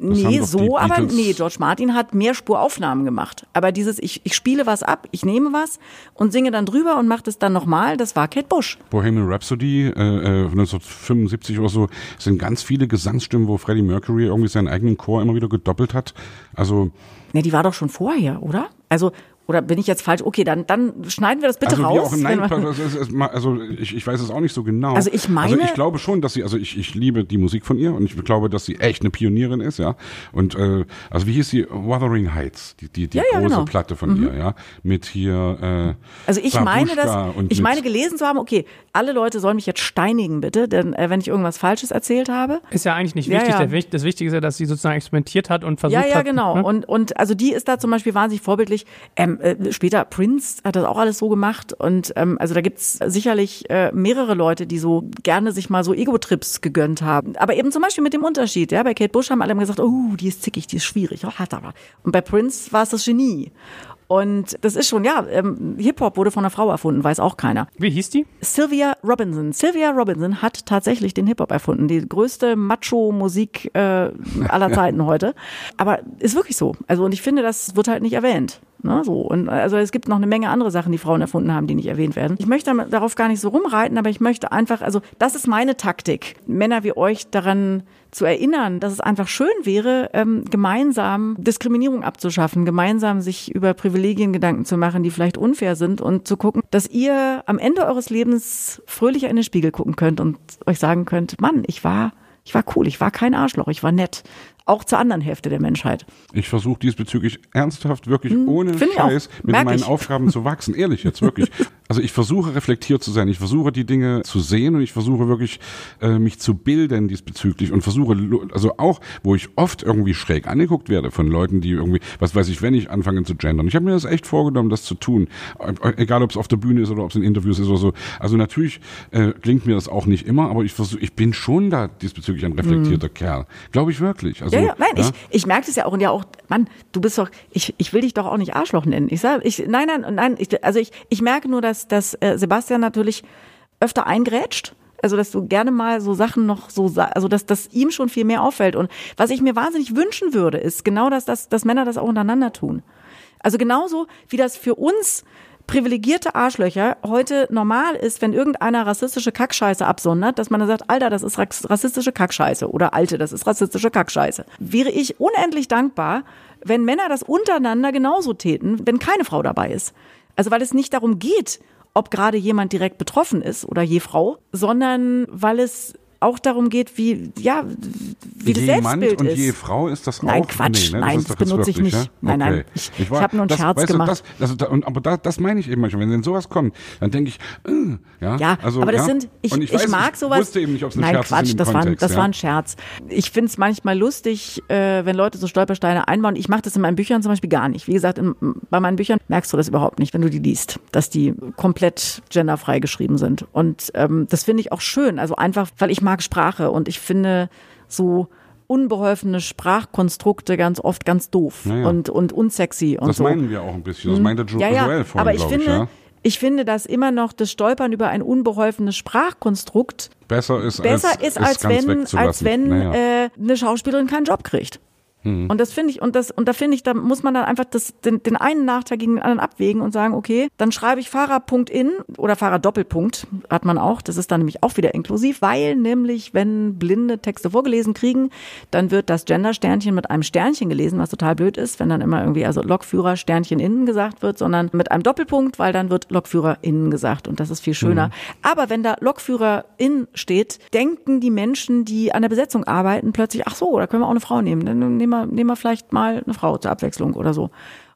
Das nee, so, aber nee, George Martin hat mehr Spuraufnahmen gemacht. Aber dieses, ich, ich spiele was ab, ich nehme was und singe dann drüber und mache das dann nochmal, das war Kate Bush. Bohemian Rhapsody, äh, 1975 äh, oder so, sind ganz viele Gesangsstimmen, wo Freddie Mercury irgendwie seinen eigenen Chor immer wieder gedoppelt hat. Also. Ne, die war doch schon vorher, oder? Also oder bin ich jetzt falsch? Okay, dann, dann schneiden wir das bitte also raus. Auch, nein, also ich, ich weiß es auch nicht so genau. Also ich meine. Also ich glaube schon, dass sie, also ich, ich liebe die Musik von ihr und ich glaube, dass sie echt eine Pionierin ist, ja. Und äh, also wie hieß sie? Wuthering Heights, die, die, die ja, ja, große genau. Platte von mhm. ihr, ja. Mit hier äh, Also ich meine das, ich meine gelesen zu haben, okay, alle Leute sollen mich jetzt steinigen, bitte, denn äh, wenn ich irgendwas Falsches erzählt habe. Ist ja eigentlich nicht wichtig. Ja, ja. Das Wichtige ist ja, dass sie sozusagen experimentiert hat und versucht hat. Ja, ja, hat, genau. Ne? Und, und also die ist da zum Beispiel wahnsinnig vorbildlich. Ähm, äh, später Prince hat das auch alles so gemacht. Und ähm, also da gibt's sicherlich äh, mehrere Leute, die so gerne sich mal so Ego-Trips gegönnt haben. Aber eben zum Beispiel mit dem Unterschied. Ja, bei Kate Bush haben alle immer gesagt, oh, die ist zickig, die ist schwierig. Oh, hat aber. Und bei Prince war es das Genie. Und das ist schon, ja, ähm, Hip-Hop wurde von einer Frau erfunden, weiß auch keiner. Wie hieß die? Sylvia Robinson. Sylvia Robinson hat tatsächlich den Hip-Hop erfunden. Die größte Macho-Musik äh, aller Zeiten heute. Aber ist wirklich so. Also, und ich finde, das wird halt nicht erwähnt. Ne, so. Und also es gibt noch eine Menge andere Sachen, die Frauen erfunden haben, die nicht erwähnt werden. Ich möchte darauf gar nicht so rumreiten, aber ich möchte einfach, also das ist meine Taktik, Männer wie euch daran zu erinnern, dass es einfach schön wäre, ähm, gemeinsam Diskriminierung abzuschaffen, gemeinsam sich über Privilegien Gedanken zu machen, die vielleicht unfair sind und zu gucken, dass ihr am Ende eures Lebens fröhlicher in den Spiegel gucken könnt und euch sagen könnt, Mann, ich war ich war cool, ich war kein Arschloch, ich war nett auch zur anderen Hälfte der Menschheit. Ich versuche diesbezüglich ernsthaft, wirklich hm, ohne Scheiß mit Merk meinen ich. Aufgaben zu wachsen. Ehrlich jetzt, wirklich. Also ich versuche reflektiert zu sein. Ich versuche die Dinge zu sehen und ich versuche wirklich äh, mich zu bilden diesbezüglich und versuche, also auch, wo ich oft irgendwie schräg angeguckt werde von Leuten, die irgendwie, was weiß ich, wenn ich anfange zu gendern. Ich habe mir das echt vorgenommen, das zu tun. Egal, ob es auf der Bühne ist oder ob es in Interviews ist oder so. Also natürlich äh, klingt mir das auch nicht immer, aber ich versuche, ich bin schon da diesbezüglich ein reflektierter mhm. Kerl. Glaube ich wirklich. Also, ja, ja, nein, ja? ich, ich merke das ja auch und ja auch, Mann, du bist doch, ich, ich will dich doch auch nicht Arschloch nennen. Ich sage, ich, nein, nein, nein, ich, also ich, ich merke nur, dass dass, dass äh, Sebastian natürlich öfter eingrätscht. Also, dass du gerne mal so Sachen noch so, also, dass das ihm schon viel mehr auffällt. Und was ich mir wahnsinnig wünschen würde, ist genau, dass, dass, dass Männer das auch untereinander tun. Also genauso, wie das für uns privilegierte Arschlöcher heute normal ist, wenn irgendeiner rassistische Kackscheiße absondert, dass man dann sagt, Alter, das ist rassistische Kackscheiße oder Alte, das ist rassistische Kackscheiße. Wäre ich unendlich dankbar, wenn Männer das untereinander genauso täten, wenn keine Frau dabei ist. Also weil es nicht darum geht, ob gerade jemand direkt betroffen ist oder je Frau, sondern weil es auch darum geht, wie, ja, wie das je Selbstbild Mann und ist. je Frau ist das Nein, auch. Quatsch, nee, ne? nein, ist das doch jetzt benutze ich nicht. Ja? Nein, nein, Okay. ich- war- ich hab nur einen das, Scherz weißt du, gemacht. Das, das, das, und, aber das, das meine ich eben manchmal. Wenn denn sowas kommt, dann denke ich, äh, ja, Ja, also, aber das ja. sind, ich, ich, ich, weiß, mag ich sowas. wusste eben nicht, ob es ein Nein, Scherz Quatsch, ist in dem das, war, ein- Kontext. das ja. war ein Scherz. Ich finde es manchmal lustig, äh, wenn Leute so Stolpersteine einbauen. Ich mache das in meinen Büchern zum Beispiel gar nicht. Wie gesagt, in, bei meinen Büchern merkst du das überhaupt nicht, wenn du die liest, dass die komplett genderfrei geschrieben sind. Und ähm, das finde ich auch schön. Also einfach, weil ich mag Sprache und ich finde so unbeholfene Sprachkonstrukte ganz oft ganz doof Ja, ja. und, und unsexy und Das so. meinen wir auch ein bisschen. Das meinte jo Ja, ja, Joel vorhin, aber ich finde, ich, ja. ich finde, dass immer noch das Stolpern über ein unbeholfenes Sprachkonstrukt besser ist, besser als, ist, als ganz wenn, als wenn Naja. äh, eine Schauspielerin keinen Job kriegt. Mhm. Und das finde ich, und das, und da finde ich, da muss man dann einfach das, den, den einen Nachteil gegen den anderen abwägen und sagen, okay, dann schreibe ich Fahrer.in in oder Fahrer Doppelpunkt, hat man auch, das ist dann nämlich auch wieder inklusiv, weil nämlich, wenn Blinde Texte vorgelesen kriegen, dann wird das Gender-Sternchen mit einem Sternchen gelesen, was total blöd ist, wenn dann immer irgendwie, also Lokführer Sternchen innen gesagt wird, sondern mit einem Doppelpunkt, weil dann wird Lokführer innen gesagt und das ist viel schöner. Aber wenn da Lokführer in steht, denken die Menschen, die an der Besetzung arbeiten, plötzlich, ach so, da können wir auch eine Frau nehmen. Dann nehmen wir, nehmen wir vielleicht mal eine Frau zur Abwechslung oder so.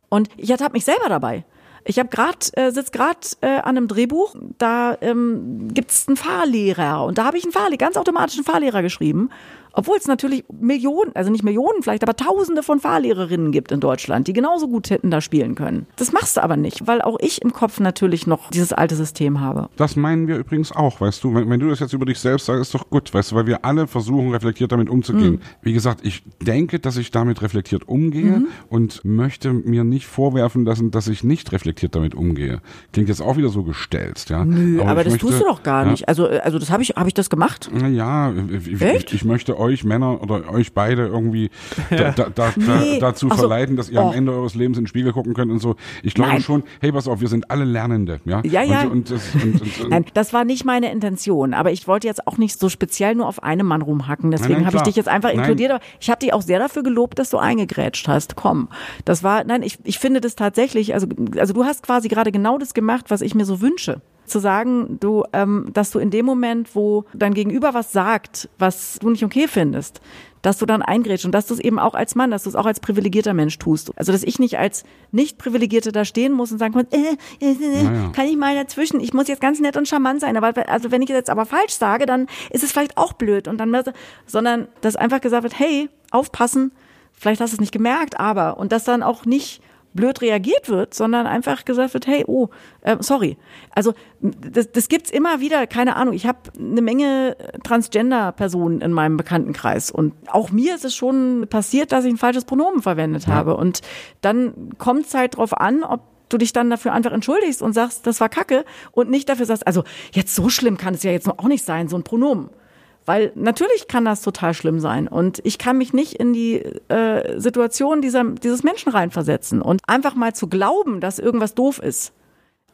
Und ich ertappe mich selber dabei. Ich habe gerade äh, sitze gerade äh, an einem Drehbuch, da ähm, gibt's einen Fahrlehrer und da habe ich einen Fahrlehrer, ganz automatisch einen Fahrlehrer geschrieben, obwohl es natürlich Millionen, also nicht Millionen vielleicht, aber Tausende von Fahrlehrerinnen gibt in Deutschland, die genauso gut hätten da spielen können. Das machst du aber nicht, weil auch ich im Kopf natürlich noch dieses alte System habe. Das meinen wir übrigens auch, weißt du. Wenn, wenn du das jetzt über dich selbst sagst, ist doch gut, weißt du, weil wir alle versuchen, reflektiert damit umzugehen. Mhm. Wie gesagt, ich denke, dass ich damit reflektiert umgehe Mhm. und möchte mir nicht vorwerfen lassen, dass ich nicht reflektiert damit umgehe. Klingt jetzt auch wieder so gestelzt, ja. Nö, aber, ich das möchte- tust du doch gar ja, nicht. Also, äh, also das habe ich, habe ich das gemacht? Naja, ich, ich, ich möchte euch Männer oder euch beide irgendwie da, da, da, Nee. da, dazu so. verleiten, dass ihr Oh. am Ende eures Lebens in den Spiegel gucken könnt und so. Ich glaube Nein. schon, hey, pass auf, wir sind alle Lernende, ja. Ja, ja. Und, und, das, und, und, und Nein, das war nicht meine Intention. Aber ich wollte jetzt auch nicht so speziell nur auf einem Mann rumhacken. Deswegen habe ich dich jetzt einfach Nein. inkludiert. Aber ich habe dich auch sehr dafür gelobt, dass du eingegrätscht hast. Komm, das war, nein, ich, ich finde das tatsächlich, also, also du hast quasi gerade genau das gemacht, was ich mir so wünsche. Zu sagen, du, ähm, dass du in dem Moment, wo dein Gegenüber was sagt, was du nicht okay findest, dass du dann eingrätschst und dass du es eben auch als Mann, dass du es auch als privilegierter Mensch tust. Also dass ich nicht als nicht privilegierte da stehen muss und sagen kann, äh, äh, äh, Naja. kann ich mal dazwischen, ich muss jetzt ganz nett und charmant sein, aber also wenn ich jetzt aber falsch sage, dann ist es vielleicht auch blöd und dann sondern dass einfach gesagt wird, hey, aufpassen, vielleicht hast du es nicht gemerkt, aber und dass dann auch nicht blöd reagiert wird, sondern einfach gesagt wird, hey, oh, äh, sorry. Also das, das gibt's immer wieder, keine Ahnung. Ich habe eine Menge Transgender-Personen in meinem Bekanntenkreis und auch mir ist es schon passiert, dass ich ein falsches Pronomen verwendet habe. Und dann kommt es halt drauf an, ob du dich dann dafür einfach entschuldigst und sagst, das war Kacke und nicht dafür sagst, also jetzt so schlimm kann es ja jetzt noch auch nicht sein, so ein Pronomen. Weil natürlich kann das total schlimm sein und ich kann mich nicht in die äh, Situation dieser, dieses Menschen reinversetzen und einfach mal zu glauben, dass irgendwas doof ist,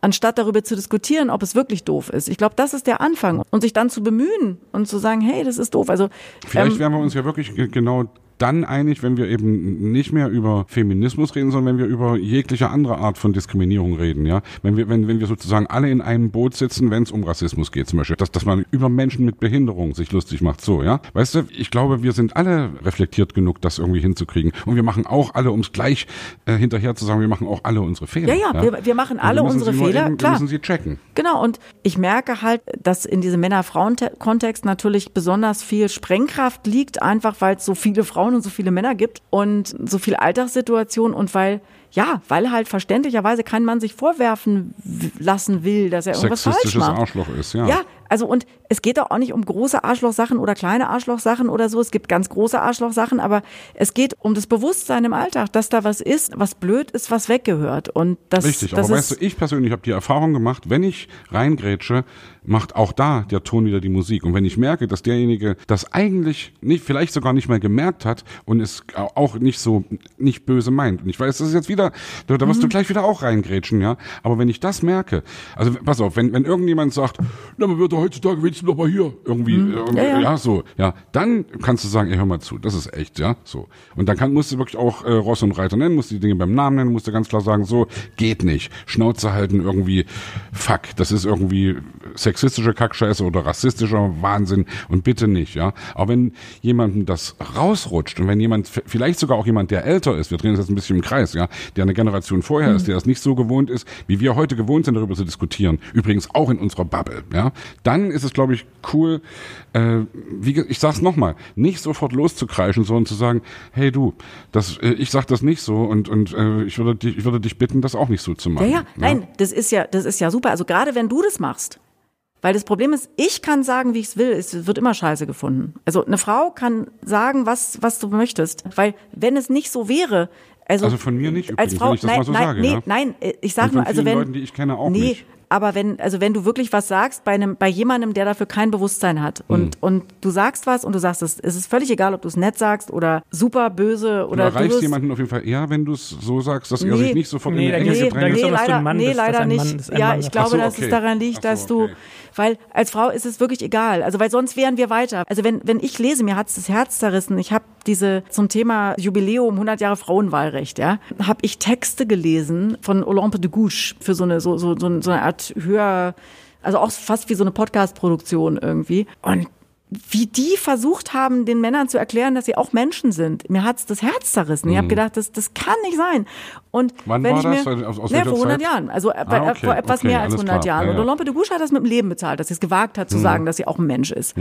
anstatt darüber zu diskutieren, ob es wirklich doof ist. Ich glaube, das ist der Anfang und sich dann zu bemühen und zu sagen, hey, das ist doof. Also Vielleicht ähm, wären wir uns ja wirklich ge- genau dann einig, wenn wir eben nicht mehr über Feminismus reden, sondern wenn wir über jegliche andere Art von Diskriminierung reden, ja. Wenn wir, wenn, wenn wir sozusagen alle in einem Boot sitzen, wenn es um Rassismus geht, zum Beispiel, dass, dass man über Menschen mit Behinderung sich lustig macht, so, ja. Weißt du, ich glaube, wir sind alle reflektiert genug, das irgendwie hinzukriegen. Und wir machen auch alle, um es gleich äh, hinterher zu sagen, wir machen auch alle unsere Fehler. Ja, ja, wir- wir machen alle müssen unsere sie nur Fehler, Eben, klar. Wir müssen sie checken. Genau, und ich merke halt, dass in diesem Männer-Frauen-Kontext natürlich besonders viel Sprengkraft liegt, einfach weil es so viele Frauen und so viele Männer gibt und so viel Alltagssituation und weil, ja, weil halt verständlicherweise kein Mann sich vorwerfen lassen will, dass er irgendwas falsch Sexistisches macht. Arschloch ist, ja. Ja, also und es geht doch auch nicht um große Arschlochsachen oder kleine Arschlochsachen oder so. Es gibt ganz große Arschlochsachen, aber es geht um das Bewusstsein im Alltag, dass da was ist, was blöd ist, was weggehört. Und das, Richtig, das aber weißt du, ich persönlich habe die Erfahrung gemacht, wenn ich reingrätsche, macht auch da der Ton wieder die Musik. Und wenn ich merke, dass derjenige das eigentlich nicht, vielleicht sogar nicht mal gemerkt hat und es auch nicht so, nicht böse meint. Und ich weiß, das ist jetzt wieder, da da wirst Mhm. du gleich wieder auch reingrätschen, ja. Aber wenn ich das merke, also pass auf, wenn, wenn irgendjemand sagt, na, man wird doch heutzutage wenigstens jetzt sind aber hier irgendwie, Mhm. äh, Ja, ja, ja. so, ja, dann kannst du sagen, ey, hör mal zu, das ist echt, ja, so. Und dann kann, musst du wirklich auch äh, Ross und Reiter nennen, musst die Dinge beim Namen nennen, musst du ganz klar sagen, so, geht nicht. Schnauze halten irgendwie, fuck, das ist irgendwie sexistische Kackscheiße oder rassistischer Wahnsinn und bitte nicht, ja. Aber wenn jemandem das rausrutscht und wenn jemand, vielleicht sogar auch jemand, der älter ist, wir drehen uns jetzt ein bisschen im Kreis, ja, der eine Generation vorher ist, der es nicht so gewohnt ist, wie wir heute gewohnt sind, darüber zu diskutieren, übrigens auch in unserer Bubble, ja, dann ist es, glaube ich, cool, äh, wie, ich sag's nochmal, nicht sofort loszukreischen, sondern zu sagen, hey du, das, äh, ich sag das nicht so und, und äh, ich, würde dich, ich würde dich bitten, das auch nicht so zu Ja, machen. ja, nein, das ist ja, das ist ja super. Also gerade wenn du das machst. Weil das Problem ist, ich kann sagen, wie ich es will. Es wird immer scheiße gefunden. Also eine Frau kann sagen, was, was du möchtest. Weil wenn es nicht so wäre, also, Also von mir nicht als übrigens, Frau, wenn ich das nein, mal so nein, sage, nee, ja. nein, äh, ich Und sag von nur, also wenn Leuten, die ich kenne, auch nee, nicht. Aber wenn, also wenn du wirklich was sagst bei einem, bei jemandem, der dafür kein Bewusstsein hat und, Hm. und du sagst was und du sagst es, es ist völlig egal, ob du es nett sagst oder super böse Du oder erreichst wirst- jemanden auf jeden Fall eher, wenn du es so sagst, dass er Nee. sich nicht sofort Nee, in Enge gibt's- da gedrängt nee, du leider, ein Mann nee, bist, dass leider nicht. dass ja, ich glaube, so, dass okay. es daran liegt, so, dass du, okay. weil als Frau ist es wirklich egal. Also weil sonst wären wir weiter. Also wenn wenn ich lese, mir hat's das Herz zerrissen. Ich habe diese zum Thema Jubiläum 100 Jahre Frauenwahlrecht, ja, habe ich Texte gelesen von Olympe de Gouges für so eine so so so, so eine Art höher also auch fast wie so eine Podcast-Produktion irgendwie. Und wie die versucht haben, den Männern zu erklären, dass sie auch Menschen sind. Mir hat's das Herz zerrissen. Ich habe gedacht, das, das kann nicht sein. Und Mhm. Wann wenn war ich das? mir, Aus- aus welcher vor 100 Zeit? Jahren, also äh, Ah, okay, vor etwas okay, mehr als alles 100 klar. Jahren. Ja, Und ja. Mhm. Olympe de Gouges hat das mit dem Leben bezahlt, dass sie es gewagt hat zu sagen, dass sie auch ein Mensch ist.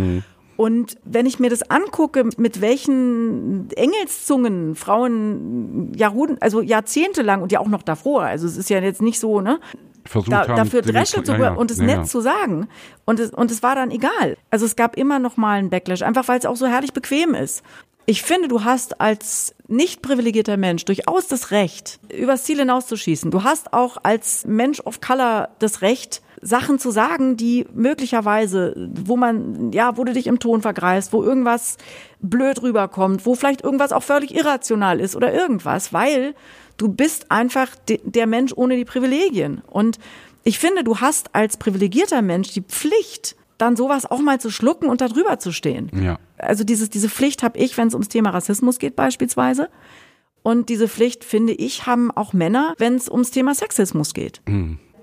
Und wenn ich mir das angucke, mit welchen Engelszungen Frauen Jahrhundert, also jahrzehntelang und ja auch noch davor, also es ist ja jetzt nicht so, ne? versucht da, haben, dafür Dresche zu ja, ja, und es ja, nett zu sagen. Und es, und es war dann egal. Also es gab immer noch mal einen Backlash, einfach weil es auch so herrlich bequem ist. Ich finde, du hast als nicht privilegierter Mensch durchaus das Recht, übers Ziel hinauszuschießen. Du hast auch als Mensch of Color das Recht, Sachen zu sagen, die möglicherweise, wo man, ja, wo du dich im Ton vergreifst, wo irgendwas blöd rüberkommt, wo vielleicht irgendwas auch völlig irrational ist oder irgendwas, weil du bist einfach de der Mensch ohne die Privilegien. Und ich finde, du hast als privilegierter Mensch die Pflicht, dann sowas auch mal zu schlucken und da drüber zu stehen. Ja. Also dieses, diese Pflicht habe ich, wenn es ums Thema Rassismus geht beispielsweise. Und diese Pflicht, finde ich, haben auch Männer, wenn es ums Thema Sexismus geht.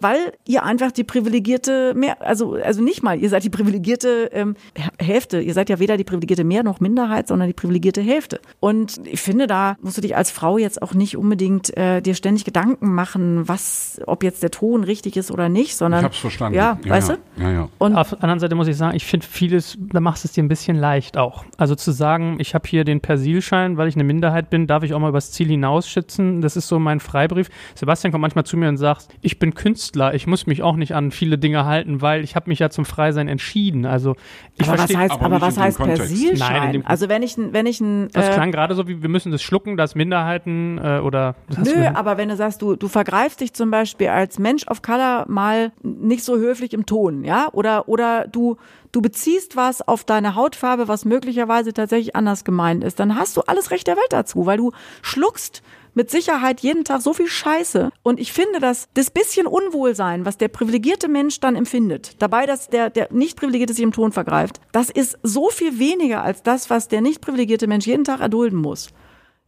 Weil ihr einfach die privilegierte mehr, also also nicht mal, ihr seid die privilegierte ähm, Hälfte. Ihr seid ja weder die privilegierte Mehr noch Minderheit, sondern die privilegierte Hälfte. Und ich finde, da musst du dich als Frau jetzt auch nicht unbedingt äh, dir ständig Gedanken machen, was, ob jetzt der Ton richtig ist oder nicht, sondern Ich hab's verstanden. Ja, weißt ja. du? Ja, ja. Und Auf der anderen Seite muss ich sagen, ich finde vieles, da machst du es dir ein bisschen leicht auch. Also zu sagen, ich habe hier den Persilschein, weil ich eine Minderheit bin, darf ich auch mal übers Ziel hinausschützen. Das ist so mein Freibrief. Sebastian kommt manchmal zu mir und sagt, ich bin Künstler, ich muss mich auch nicht an viele Dinge halten, weil ich habe mich ja zum Freisein entschieden. Also ich aber was verstehe. heißt, aber aber was heißt. Persilschein? Nein, also wenn ich, wenn ich ein, Das äh, klang gerade so wie, wir müssen das schlucken, dass Minderheiten äh, oder. Das hast du Nö, aber wenn du sagst, du, du vergreifst dich zum Beispiel als Mensch of Color mal nicht so höflich im Ton, ja? Oder, oder du, du beziehst was auf deine Hautfarbe, was möglicherweise tatsächlich anders gemeint ist, dann hast du alles Recht der Welt dazu, weil du schluckst mit Sicherheit jeden Tag so viel Scheiße. Und ich finde, dass das bisschen Unwohlsein, was der privilegierte Mensch dann empfindet, dabei, dass der, der nicht privilegierte sich im Ton vergreift, das ist so viel weniger als das, was der nicht privilegierte Mensch jeden Tag erdulden muss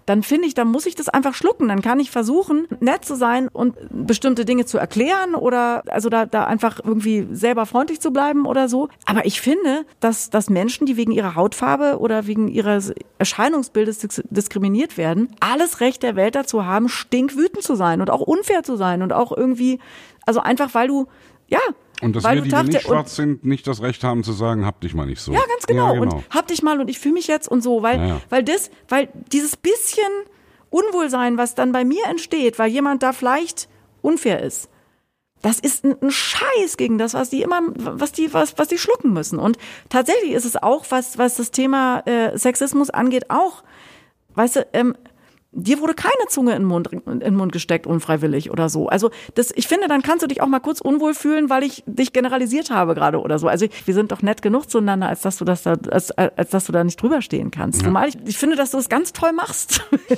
dann finde ich, dann muss ich das einfach schlucken. Dann kann ich versuchen, nett zu sein und bestimmte Dinge zu erklären oder also da, da einfach irgendwie selber freundlich zu bleiben oder so. Aber ich finde, dass, dass Menschen, die wegen ihrer Hautfarbe oder wegen ihres Erscheinungsbildes dis diskriminiert werden, alles Recht der Welt dazu haben, stinkwütend zu sein und auch unfair zu sein und auch irgendwie, also einfach weil du, ja, Und dass weil wir, die wir nicht schwarz sind, nicht das Recht haben zu sagen, hab dich mal nicht so. ja, ganz genau. Ja, genau. Und hab dich mal und ich fühle mich jetzt und so, weil, Ja, ja. weil das, weil dieses bisschen Unwohlsein, was dann bei mir entsteht, weil jemand da vielleicht unfair ist, das ist ein, ein Scheiß gegen das, was die immer, was die, was, was die schlucken müssen. Und tatsächlich ist es auch, was, was das Thema äh, Sexismus angeht, auch, weißt du, ähm, dir wurde keine Zunge in den Mund, in den Mund gesteckt, unfreiwillig oder so. Also das, ich finde, dann kannst du dich auch mal kurz unwohl fühlen, weil ich dich generalisiert habe gerade oder so. Also wir sind doch nett genug zueinander, als dass du das da, als, als dass du da nicht drüber stehen kannst. Ja. Zumal ich, ich finde, dass du es ganz toll machst.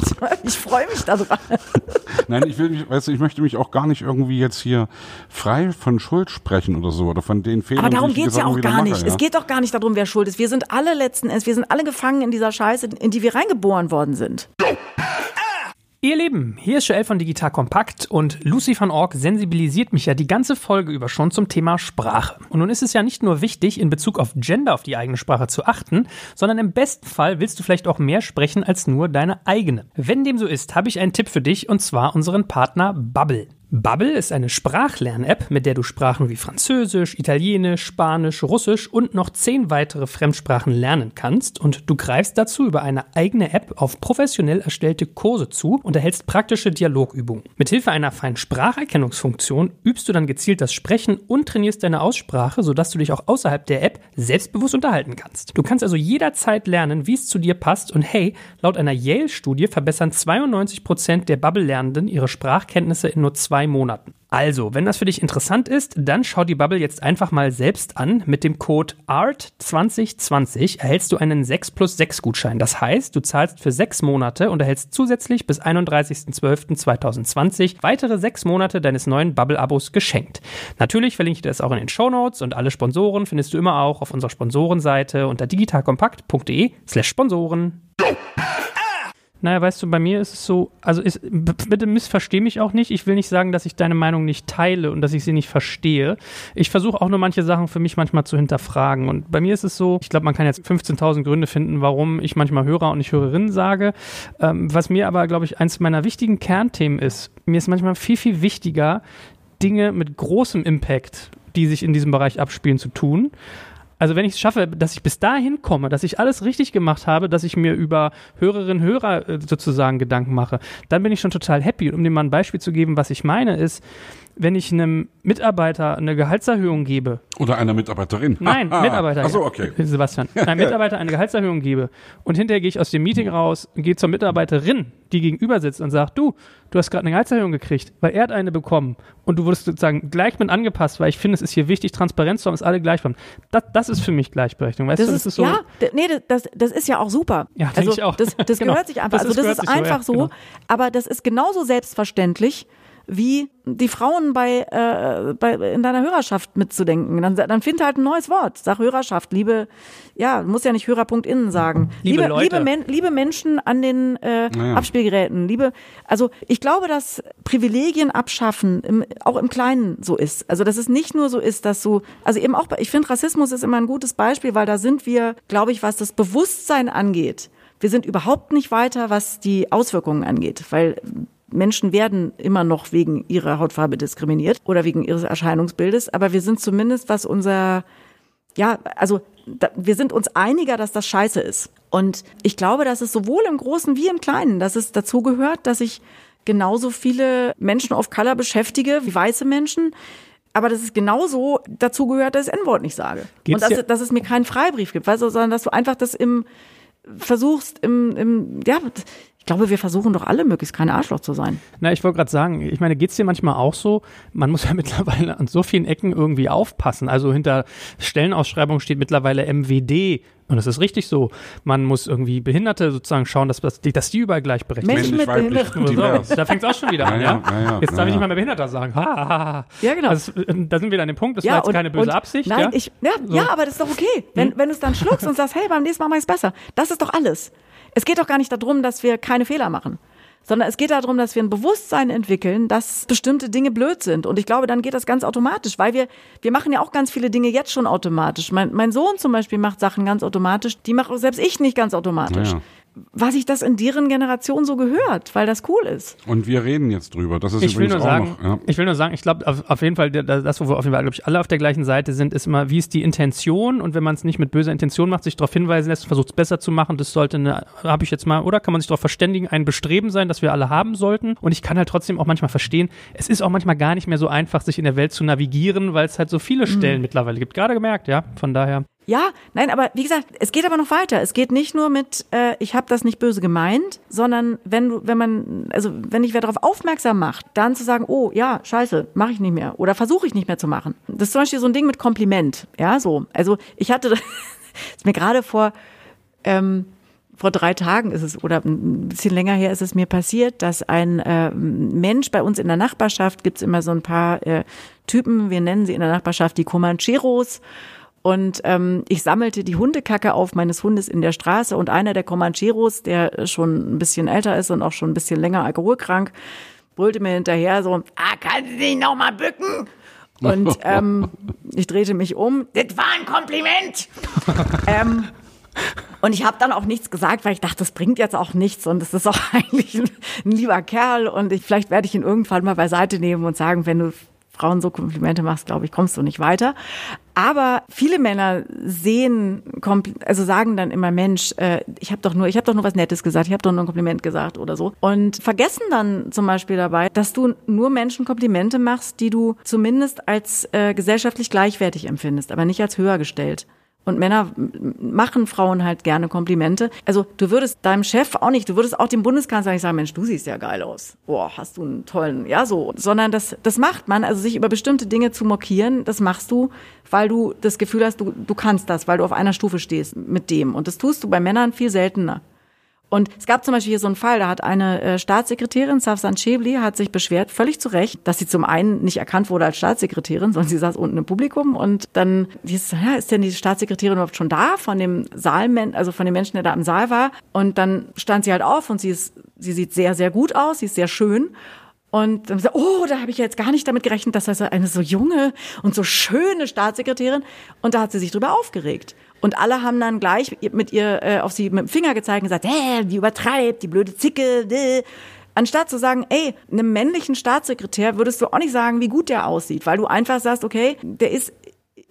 ich freue mich darüber. Nein, ich will mich, weißt du, ich möchte mich auch gar nicht irgendwie jetzt hier frei von Schuld sprechen oder so oder von den Fehlern. Aber darum geht es ja auch gar nicht. Mache, ja? Es geht doch gar nicht darum, wer schuld ist. Wir sind alle letzten Endes, wir sind alle gefangen in dieser Scheiße, in die wir reingeboren worden sind. Ihr Lieben, hier ist Joel von Digital Kompakt und Lucy van Org sensibilisiert mich ja die ganze Folge über schon zum Thema Sprache. Und nun ist es ja nicht nur wichtig, in Bezug auf Gender auf die eigene Sprache zu achten, sondern im besten Fall willst du vielleicht auch mehr sprechen als nur deine eigene. Wenn dem so ist, habe ich einen Tipp für dich und zwar unseren Partner Bubble. Bubble ist eine Sprachlern-App, mit der du Sprachen wie Französisch, Italienisch, Spanisch, Russisch und noch zehn weitere Fremdsprachen lernen kannst und du greifst dazu über eine eigene App auf professionell erstellte Kurse zu und erhältst praktische Dialogübungen. Mithilfe einer feinen Spracherkennungsfunktion übst du dann gezielt das Sprechen und trainierst deine Aussprache, sodass du dich auch außerhalb der App selbstbewusst unterhalten kannst. Du kannst also jederzeit lernen, wie es zu dir passt und hey, laut einer Yale-Studie verbessern 92 Prozent der Bubble-Lernenden ihre Sprachkenntnisse in nur zwei zwei Monaten. Also, wenn das für dich interessant ist, dann schau die Bubble jetzt einfach mal selbst an. Mit dem Code ART2020 erhältst du einen 6 plus 6 Gutschein. Das heißt, du zahlst für sechs Monate und erhältst zusätzlich bis 31.12.2020 weitere sechs Monate deines neuen Bubble-Abos geschenkt. Natürlich verlinke ich dir das auch in den Show Notes und alle Sponsoren findest du immer auch auf unserer Sponsorenseite unter digitalkompakt.de slash Sponsoren. Naja, weißt du, bei mir ist es so, also ist, bitte missversteh mich auch nicht. Ich will nicht sagen, dass ich deine Meinung nicht teile und dass ich sie nicht verstehe. Ich versuche auch nur manche Sachen für mich manchmal zu hinterfragen. Und bei mir ist es so, ich glaube, man kann jetzt 15.000 Gründe finden, warum ich manchmal Hörer und nicht Hörerinnen sage. Ähm, was mir aber, glaube ich, eins meiner wichtigen Kernthemen ist, mir ist manchmal viel, viel wichtiger, Dinge mit großem Impact, die sich in diesem Bereich abspielen, zu tun also wenn ich es schaffe, dass ich bis dahin komme, dass ich alles richtig gemacht habe, dass ich mir über Hörerinnen Hörer äh, sozusagen Gedanken mache, dann bin ich schon total happy. Und um dir mal ein Beispiel zu geben, was ich meine, ist, wenn ich einem Mitarbeiter eine Gehaltserhöhung gebe. Oder einer Mitarbeiterin. Nein, Mitarbeiter. Achso, okay. Sebastian. Einem Mitarbeiter eine Gehaltserhöhung gebe und hinterher gehe ich aus dem Meeting raus und gehe zur Mitarbeiterin, die gegenüber sitzt und sagt, du, du hast gerade eine Gehaltserhöhung gekriegt, weil er hat eine bekommen und du wurdest sozusagen gleich mit angepasst, weil ich finde, es ist hier wichtig, Transparenz zu haben, dass alle gleich waren. Das, das ist für mich Gleichberechtigung. Weißt das du, das ist, ist so. Ja, nee, das, das ist ja auch super. Ja, also, ich auch. Das, das genau. gehört sich einfach. Das also das ist, ist einfach so, ja, genau. aber das ist genauso selbstverständlich, wie die Frauen bei, äh, bei in deiner Hörerschaft mitzudenken. Dann, dann find halt ein neues Wort. Sag Hörerschaft, liebe, ja, muss ja nicht Hörer.innen sagen. Liebe, liebe, liebe, Men liebe Menschen an den äh, naja. Abspielgeräten, liebe, also ich glaube, dass Privilegien abschaffen im, auch im Kleinen so ist. Also dass es nicht nur so ist, dass du, also eben auch, ich finde Rassismus ist immer ein gutes Beispiel, weil da sind wir, glaube ich, was das Bewusstsein angeht, wir sind überhaupt nicht weiter, was die Auswirkungen angeht, weil Menschen werden immer noch wegen ihrer Hautfarbe diskriminiert oder wegen ihres Erscheinungsbildes, aber wir sind zumindest, was unser, ja, also da, wir sind uns einiger, dass das scheiße ist. Und ich glaube, dass es sowohl im Großen wie im Kleinen, dass es dazu gehört, dass ich genauso viele Menschen of Color beschäftige wie weiße Menschen, aber dass es genauso dazu gehört, dass ich das N-Wort nicht sage. Geht's und dass, dass es mir keinen Freibrief gibt, weißt du, sondern dass du einfach das im versuchst im, im ja, glaube, wir versuchen doch alle möglichst kein Arschloch zu sein. Na, ich wollte gerade sagen, ich meine, geht es dir manchmal auch so? Man muss ja mittlerweile an so vielen Ecken irgendwie aufpassen. Also hinter Stellenausschreibung steht mittlerweile MWD. Und das ist richtig so. Man muss irgendwie Behinderte sozusagen schauen, dass, dass, die, dass die überall gleichberechtigt sind. Menschen mit Behinderung. So. Da fängt es auch schon wieder an, ja? ja, ja Jetzt darf ich nicht mal mehr Behinderter sagen. Ha, ha, ha. Ja, genau. Also, da sind wir dann an dem Punkt, das war jetzt und, keine böse Absicht. Nein, ich, ja, so. ja, aber das ist doch okay. Wenn, hm? wenn du es dann schluckst und sagst, hey, beim nächsten Mal mach ich es besser. Das ist doch alles. Es geht doch gar nicht darum, dass wir keine Fehler machen sondern es geht darum, dass wir ein Bewusstsein entwickeln, dass bestimmte Dinge blöd sind. Und ich glaube, dann geht das ganz automatisch, weil wir, wir machen ja auch ganz viele Dinge jetzt schon automatisch. Mein, mein Sohn zum Beispiel macht Sachen ganz automatisch, die mache selbst ich nicht ganz automatisch. Ja was ich das in deren Generation so gehört, weil das cool ist. Und wir reden jetzt drüber. Das ist ich übrigens will nur auch sagen, noch. Ja. Ich will nur sagen, ich glaube auf, auf, jeden Fall, das, wo wir auf jeden Fall, glaube ich, alle auf der gleichen Seite sind, ist immer, wie ist die Intention? Und wenn man es nicht mit böser Intention macht, sich darauf hinweisen lässt, versucht es besser zu machen, das sollte eine, habe ich jetzt mal, oder kann man sich darauf verständigen, ein Bestreben sein, das wir alle haben sollten. Und ich kann halt trotzdem auch manchmal verstehen, es ist auch manchmal gar nicht mehr so einfach, sich in der Welt zu navigieren, weil es halt so viele Stellen mhm. mittlerweile gibt. Gerade gemerkt, ja. Von daher. Ja, nein, aber wie gesagt, es geht aber noch weiter. Es geht nicht nur mit, äh, ich habe das nicht böse gemeint, sondern wenn du, wenn man, also wenn ich wer darauf aufmerksam macht, dann zu sagen, oh ja, scheiße, mache ich nicht mehr oder versuche ich nicht mehr zu machen. Das ist zum Beispiel so ein Ding mit Kompliment, ja, so. Also ich hatte, ist mir gerade vor ähm, vor drei Tagen ist es oder ein bisschen länger her ist es mir passiert, dass ein äh, Mensch bei uns in der Nachbarschaft gibt's immer so ein paar äh, Typen, wir nennen sie in der Nachbarschaft die Comancheros. Und ähm, ich sammelte die Hundekacke auf meines Hundes in der Straße und einer der Comancheros, der schon ein bisschen älter ist und auch schon ein bisschen länger alkoholkrank, brüllte mir hinterher so, ah, kann Sie sich noch mal bücken? Und ähm, ich drehte mich um. Das war ein Kompliment. ähm, und ich habe dann auch nichts gesagt, weil ich dachte, das bringt jetzt auch nichts und es ist auch eigentlich ein, ein lieber Kerl und ich, vielleicht werde ich ihn irgendwann mal beiseite nehmen und sagen, wenn du Frauen so Komplimente machst, glaube ich, kommst du nicht weiter. Aber viele Männer sehen, also sagen dann immer, Mensch, äh, ich habe doch nur, ich habe doch nur was Nettes gesagt, ich habe doch nur ein Kompliment gesagt oder so und vergessen dann zum Beispiel dabei, dass du nur Menschen Komplimente machst, die du zumindest als äh, gesellschaftlich gleichwertig empfindest, aber nicht als höher gestellt. Und Männer machen Frauen halt gerne Komplimente. Also du würdest deinem Chef auch nicht, du würdest auch dem Bundeskanzler nicht sagen, Mensch, du siehst ja geil aus. Boah, hast du einen tollen, ja so. Sondern das, das macht man, also sich über bestimmte Dinge zu mokieren, das machst du, weil du das Gefühl hast, du, du kannst das, weil du auf einer Stufe stehst mit dem. Und das tust du bei Männern viel seltener. Und es gab zum Beispiel hier so einen Fall, da hat eine äh, Staatssekretärin, Safsan Chebli, hat sich beschwert, völlig zu Recht, dass sie zum einen nicht erkannt wurde als Staatssekretärin, sondern sie saß unten im Publikum und dann hieß es, ja, ist denn die Staatssekretärin überhaupt schon da von dem Saalmen, also von dem Menschen, der da im Saal war? Und dann stand sie halt auf und sie ist, sie sieht sehr, sehr gut aus, sie ist sehr schön. Und dann so, oh, da habe ich jetzt gar nicht damit gerechnet, dass das eine so junge und so schöne Staatssekretärin. Und da hat sie sich drüber aufgeregt. Und alle haben dann gleich mit ihr äh, auf sie mit dem Finger gezeigt und gesagt, hä, die übertreibt, die blöde Zicke. Däh. Anstatt zu sagen, ey, einem männlichen Staatssekretär würdest du auch nicht sagen, wie gut der aussieht, weil du einfach sagst, okay, der ist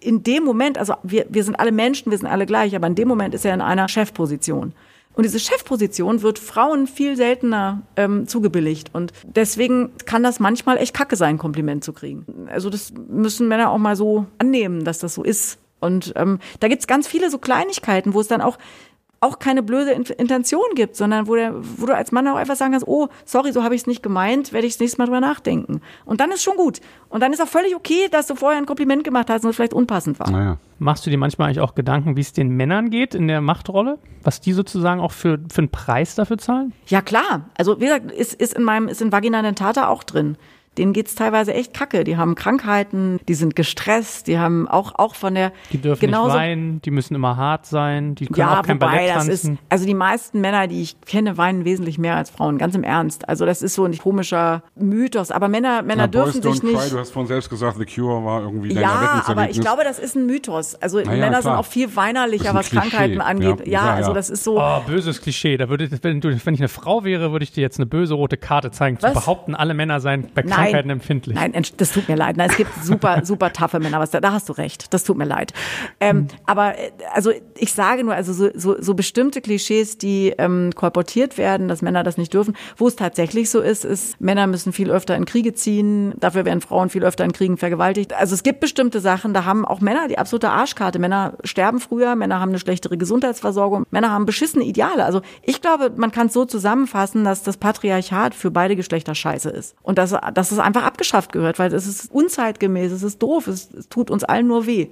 in dem Moment, also wir, wir sind alle Menschen, wir sind alle gleich, aber in dem Moment ist er in einer Chefposition. Und diese Chefposition wird Frauen viel seltener ähm, zugebilligt. Und deswegen kann das manchmal echt kacke sein, Kompliment zu kriegen. Also das müssen Männer auch mal so annehmen, dass das so ist. Und ähm, da gibt's ganz viele so Kleinigkeiten, wo es dann auch auch keine blöde Intention gibt, sondern wo, der, wo du als Mann auch einfach sagen kannst, oh, sorry, so habe ich es nicht gemeint, werde ich das nächste Mal drüber nachdenken. Und dann ist schon gut. Und dann ist auch völlig okay, dass du vorher ein Kompliment gemacht hast und es vielleicht unpassend war. Naja. Machst du dir manchmal eigentlich auch Gedanken, wie es den Männern geht in der Machtrolle? Was die sozusagen auch für, für einen Preis dafür zahlen? Ja, klar. Also, wie gesagt, ist, ist in meinem, ist in Vagina Dentata auch drin denen geht's teilweise echt kacke. Die haben Krankheiten, die sind gestresst, die haben auch, auch von der. Die dürfen genauso, nicht weinen, die müssen immer hart sein, die können ja, auch kein wobei, Ballett tanzen. Das ist, also die meisten Männer, die ich kenne, weinen wesentlich mehr als Frauen, ganz im Ernst. Also das ist so ein komischer Mythos. Aber Männer, Männer ja, dürfen sich nicht. Cry, du hast vorhin selbst gesagt, The Cure war irgendwie dein Ja, aber ich glaube, das ist ein Mythos. Also ja, Männer sind auch viel weinerlicher, was Klischee. Krankheiten angeht. Ja, ja, also das ist so. Oh, böses Klischee. Da würde, wenn, du, wenn ich eine Frau wäre, würde ich dir jetzt eine böse rote Karte zeigen. Was? Zu behaupten, alle Männer seien bei Krankheiten Nein. empfindlich. Nein, das tut mir leid. Nein, es gibt super, super taffe Männer, was da, da hast du recht. Das tut mir leid. Ähm, mhm. Aber äh, also ich sage nur, also so, so, so bestimmte Klischees, die ähm, kolportiert werden, dass Männer das nicht dürfen, wo es tatsächlich so ist, ist, Männer müssen viel öfter in Kriege ziehen, dafür werden Frauen viel öfter in Kriegen vergewaltigt. Also es gibt bestimmte Sachen, da haben auch Männer die absolute Arschkarte. Männer sterben früher, Männer haben eine schlechtere Gesundheitsversorgung, Männer haben beschissene Ideale. Also ich glaube, man kann es so zusammenfassen, dass das Patriarchat für beide Geschlechter scheiße ist. Und dass, dass es einfach abgeschafft gehört, weil es ist unzeitgemäß, es ist doof, es, es tut uns allen nur weh.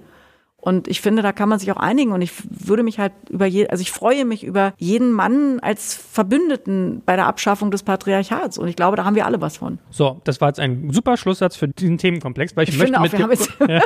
Und ich finde, da kann man sich auch einigen. Und ich würde mich halt über je, also ich freue mich über jeden Mann als Verbündeten bei der Abschaffung des Patriarchats. Und ich glaube, da haben wir alle was von. So, das war jetzt ein super Schlusssatz für diesen Themenkomplex, weil ich, ich möchte mit dir, ja.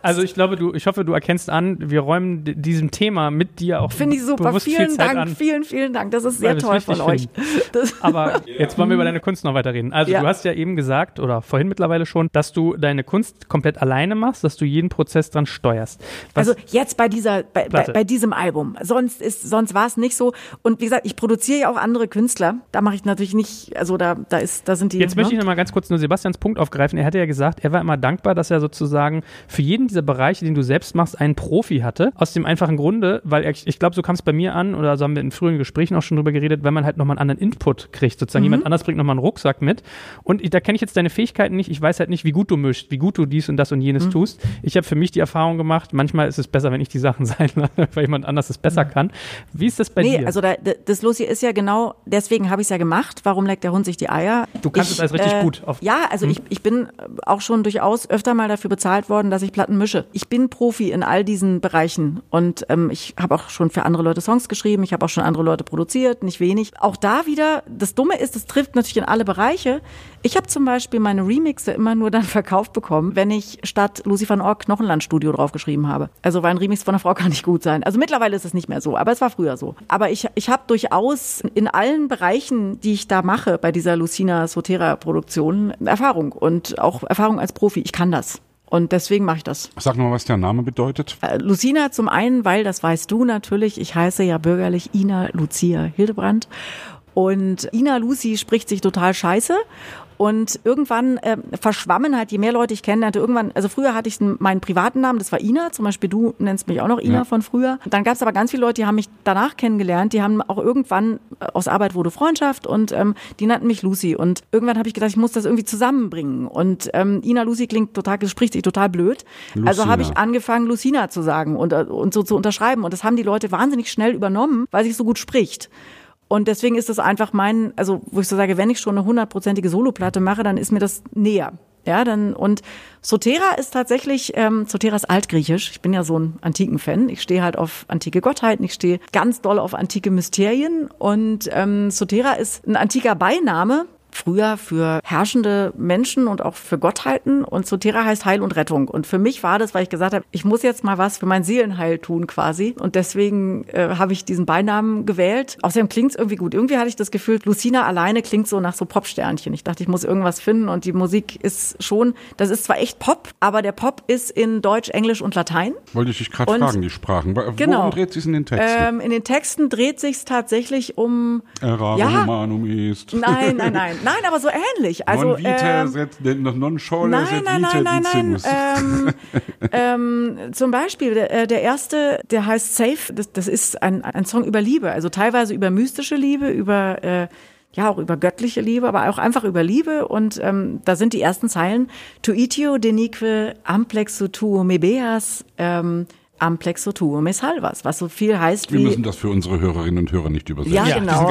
Also ich glaube, du, ich hoffe, du erkennst an, wir räumen diesem Thema mit dir auch Finde ich super. Vielen Dank, an, vielen, vielen Dank. Das ist sehr toll von euch. Aber jetzt wollen wir über deine Kunst noch weiterreden. Also ja. du hast ja eben gesagt, oder vorhin mittlerweile schon, dass du deine Kunst komplett alleine machst, dass du jeden Prozess dran steuerst. Was? Also jetzt bei dieser, bei, bei, bei, diesem Album. Sonst ist, sonst war es nicht so. Und wie gesagt, ich produziere ja auch andere Künstler. Da mache ich natürlich nicht, also da, da ist, da sind die. Jetzt ne? möchte ich noch mal ganz kurz nur Sebastians Punkt aufgreifen. Er hatte ja gesagt, er war immer dankbar, dass er sozusagen für jeden dieser Bereiche, den du selbst machst, einen Profi hatte. Aus dem einfachen Grunde, weil er, ich glaube, so kam es bei mir an, oder so haben wir in früheren Gesprächen auch schon drüber geredet, wenn man halt nochmal einen anderen Input kriegt. Sozusagen mhm. jemand anders bringt nochmal einen Rucksack mit. Und da kenne ich jetzt deine Fähigkeiten nicht. Ich weiß halt nicht, wie gut du mischst, wie gut du dies und das und jenes mhm. tust. Ich habe für mich die Erfahrung gemacht, macht. Manchmal ist es besser, wenn ich die Sachen sein lasse, weil jemand anders es besser kann. Wie ist das bei nee, dir? also da, das Lucy ist ja genau, deswegen habe ich es ja gemacht. Warum leckt der Hund sich die Eier? Du kannst ich, es als richtig äh, gut. Auf ja, also ich, ich bin auch schon durchaus öfter mal dafür bezahlt worden, dass ich Platten mische. Ich bin Profi in all diesen Bereichen und ähm, ich habe auch schon für andere Leute Songs geschrieben, ich habe auch schon andere Leute produziert, nicht wenig. Auch da wieder, das Dumme ist, das trifft natürlich in alle Bereiche. Ich habe zum Beispiel meine Remixe immer nur dann verkauft bekommen, wenn ich statt Lucy van Ork Knochenlandstudio draufgeschrieben habe. Also weil ein Remix von einer Frau kann nicht gut sein. Also mittlerweile ist es nicht mehr so, aber es war früher so. Aber ich, ich habe durchaus in allen Bereichen, die ich da mache, bei dieser Lucina Sotera Produktion, Erfahrung und auch Erfahrung als Profi. Ich kann das. Und deswegen mache ich das. Sag mal, was der Name bedeutet. Äh, Lucina zum einen, weil, das weißt du natürlich, ich heiße ja bürgerlich Ina Lucia Hildebrand. Und Ina Lucy spricht sich total scheiße. Und irgendwann äh, verschwammen halt, je mehr Leute ich kennenlernte, irgendwann, also früher hatte ich meinen privaten Namen, das war Ina, zum Beispiel du nennst mich auch noch Ina Ja. von früher. Dann gab es aber ganz viele Leute, die haben mich danach kennengelernt, die haben auch irgendwann, äh, aus Arbeit wurde Freundschaft und ähm, die nannten mich Lucy. Und irgendwann habe ich gedacht, ich muss das irgendwie zusammenbringen. Und ähm, Ina Lucy klingt total, spricht sich total blöd. Also Lucina. habe ich angefangen, Lucina zu sagen und, äh, und so zu unterschreiben. Und das haben die Leute wahnsinnig schnell übernommen, weil sich so gut spricht. Und deswegen ist das einfach mein, also wo ich so sage, wenn ich schon eine hundertprozentige Soloplatte mache, dann ist mir das näher. Ja, dann und Sotera ist tatsächlich, ähm, Sotera ist altgriechisch. Ich bin ja so ein antiken Fan. Ich stehe halt auf antike Gottheiten. Ich stehe ganz doll auf antike Mysterien. Und ähm, Sotera ist ein antiker Beiname. Früher für herrschende Menschen und auch für Gottheiten. Und Sotera heißt Heil und Rettung. Und für mich war das, weil ich gesagt habe, ich muss jetzt mal was für mein Seelenheil tun quasi. Und deswegen äh, habe ich diesen Beinamen gewählt. Außerdem klingt es irgendwie gut. Irgendwie hatte ich das Gefühl, Lucina alleine klingt so nach so Popsternchen. Ich dachte, ich muss irgendwas finden. Und die Musik ist schon, das ist zwar echt Pop, aber der Pop ist in Deutsch, Englisch und Latein. Wollte ich dich gerade fragen, die Sprachen. Wo- Genau. Worum dreht sich in den Texten? Ähm, in den Texten dreht sich tatsächlich um. Errare ja. humanum est. Nein, nein, nein. Nein, aber so ähnlich. Also, non ähm, sed, non schole Nein, sed nein, nein, nein, nein. Ähm, ähm, zum Beispiel, der, äh, der erste, der heißt Safe, das, das ist ein, ein Song über Liebe, also teilweise über mystische Liebe, über äh, ja auch über göttliche Liebe, aber auch einfach über Liebe. Und ähm, da sind die ersten Zeilen: Tuitio denique amplexo tuo mebeas, ähm, amplexo tuo me salvas, was so viel heißt Wir wie müssen das für unsere Hörerinnen und Hörer nicht übersetzen. ja, Ja, genau.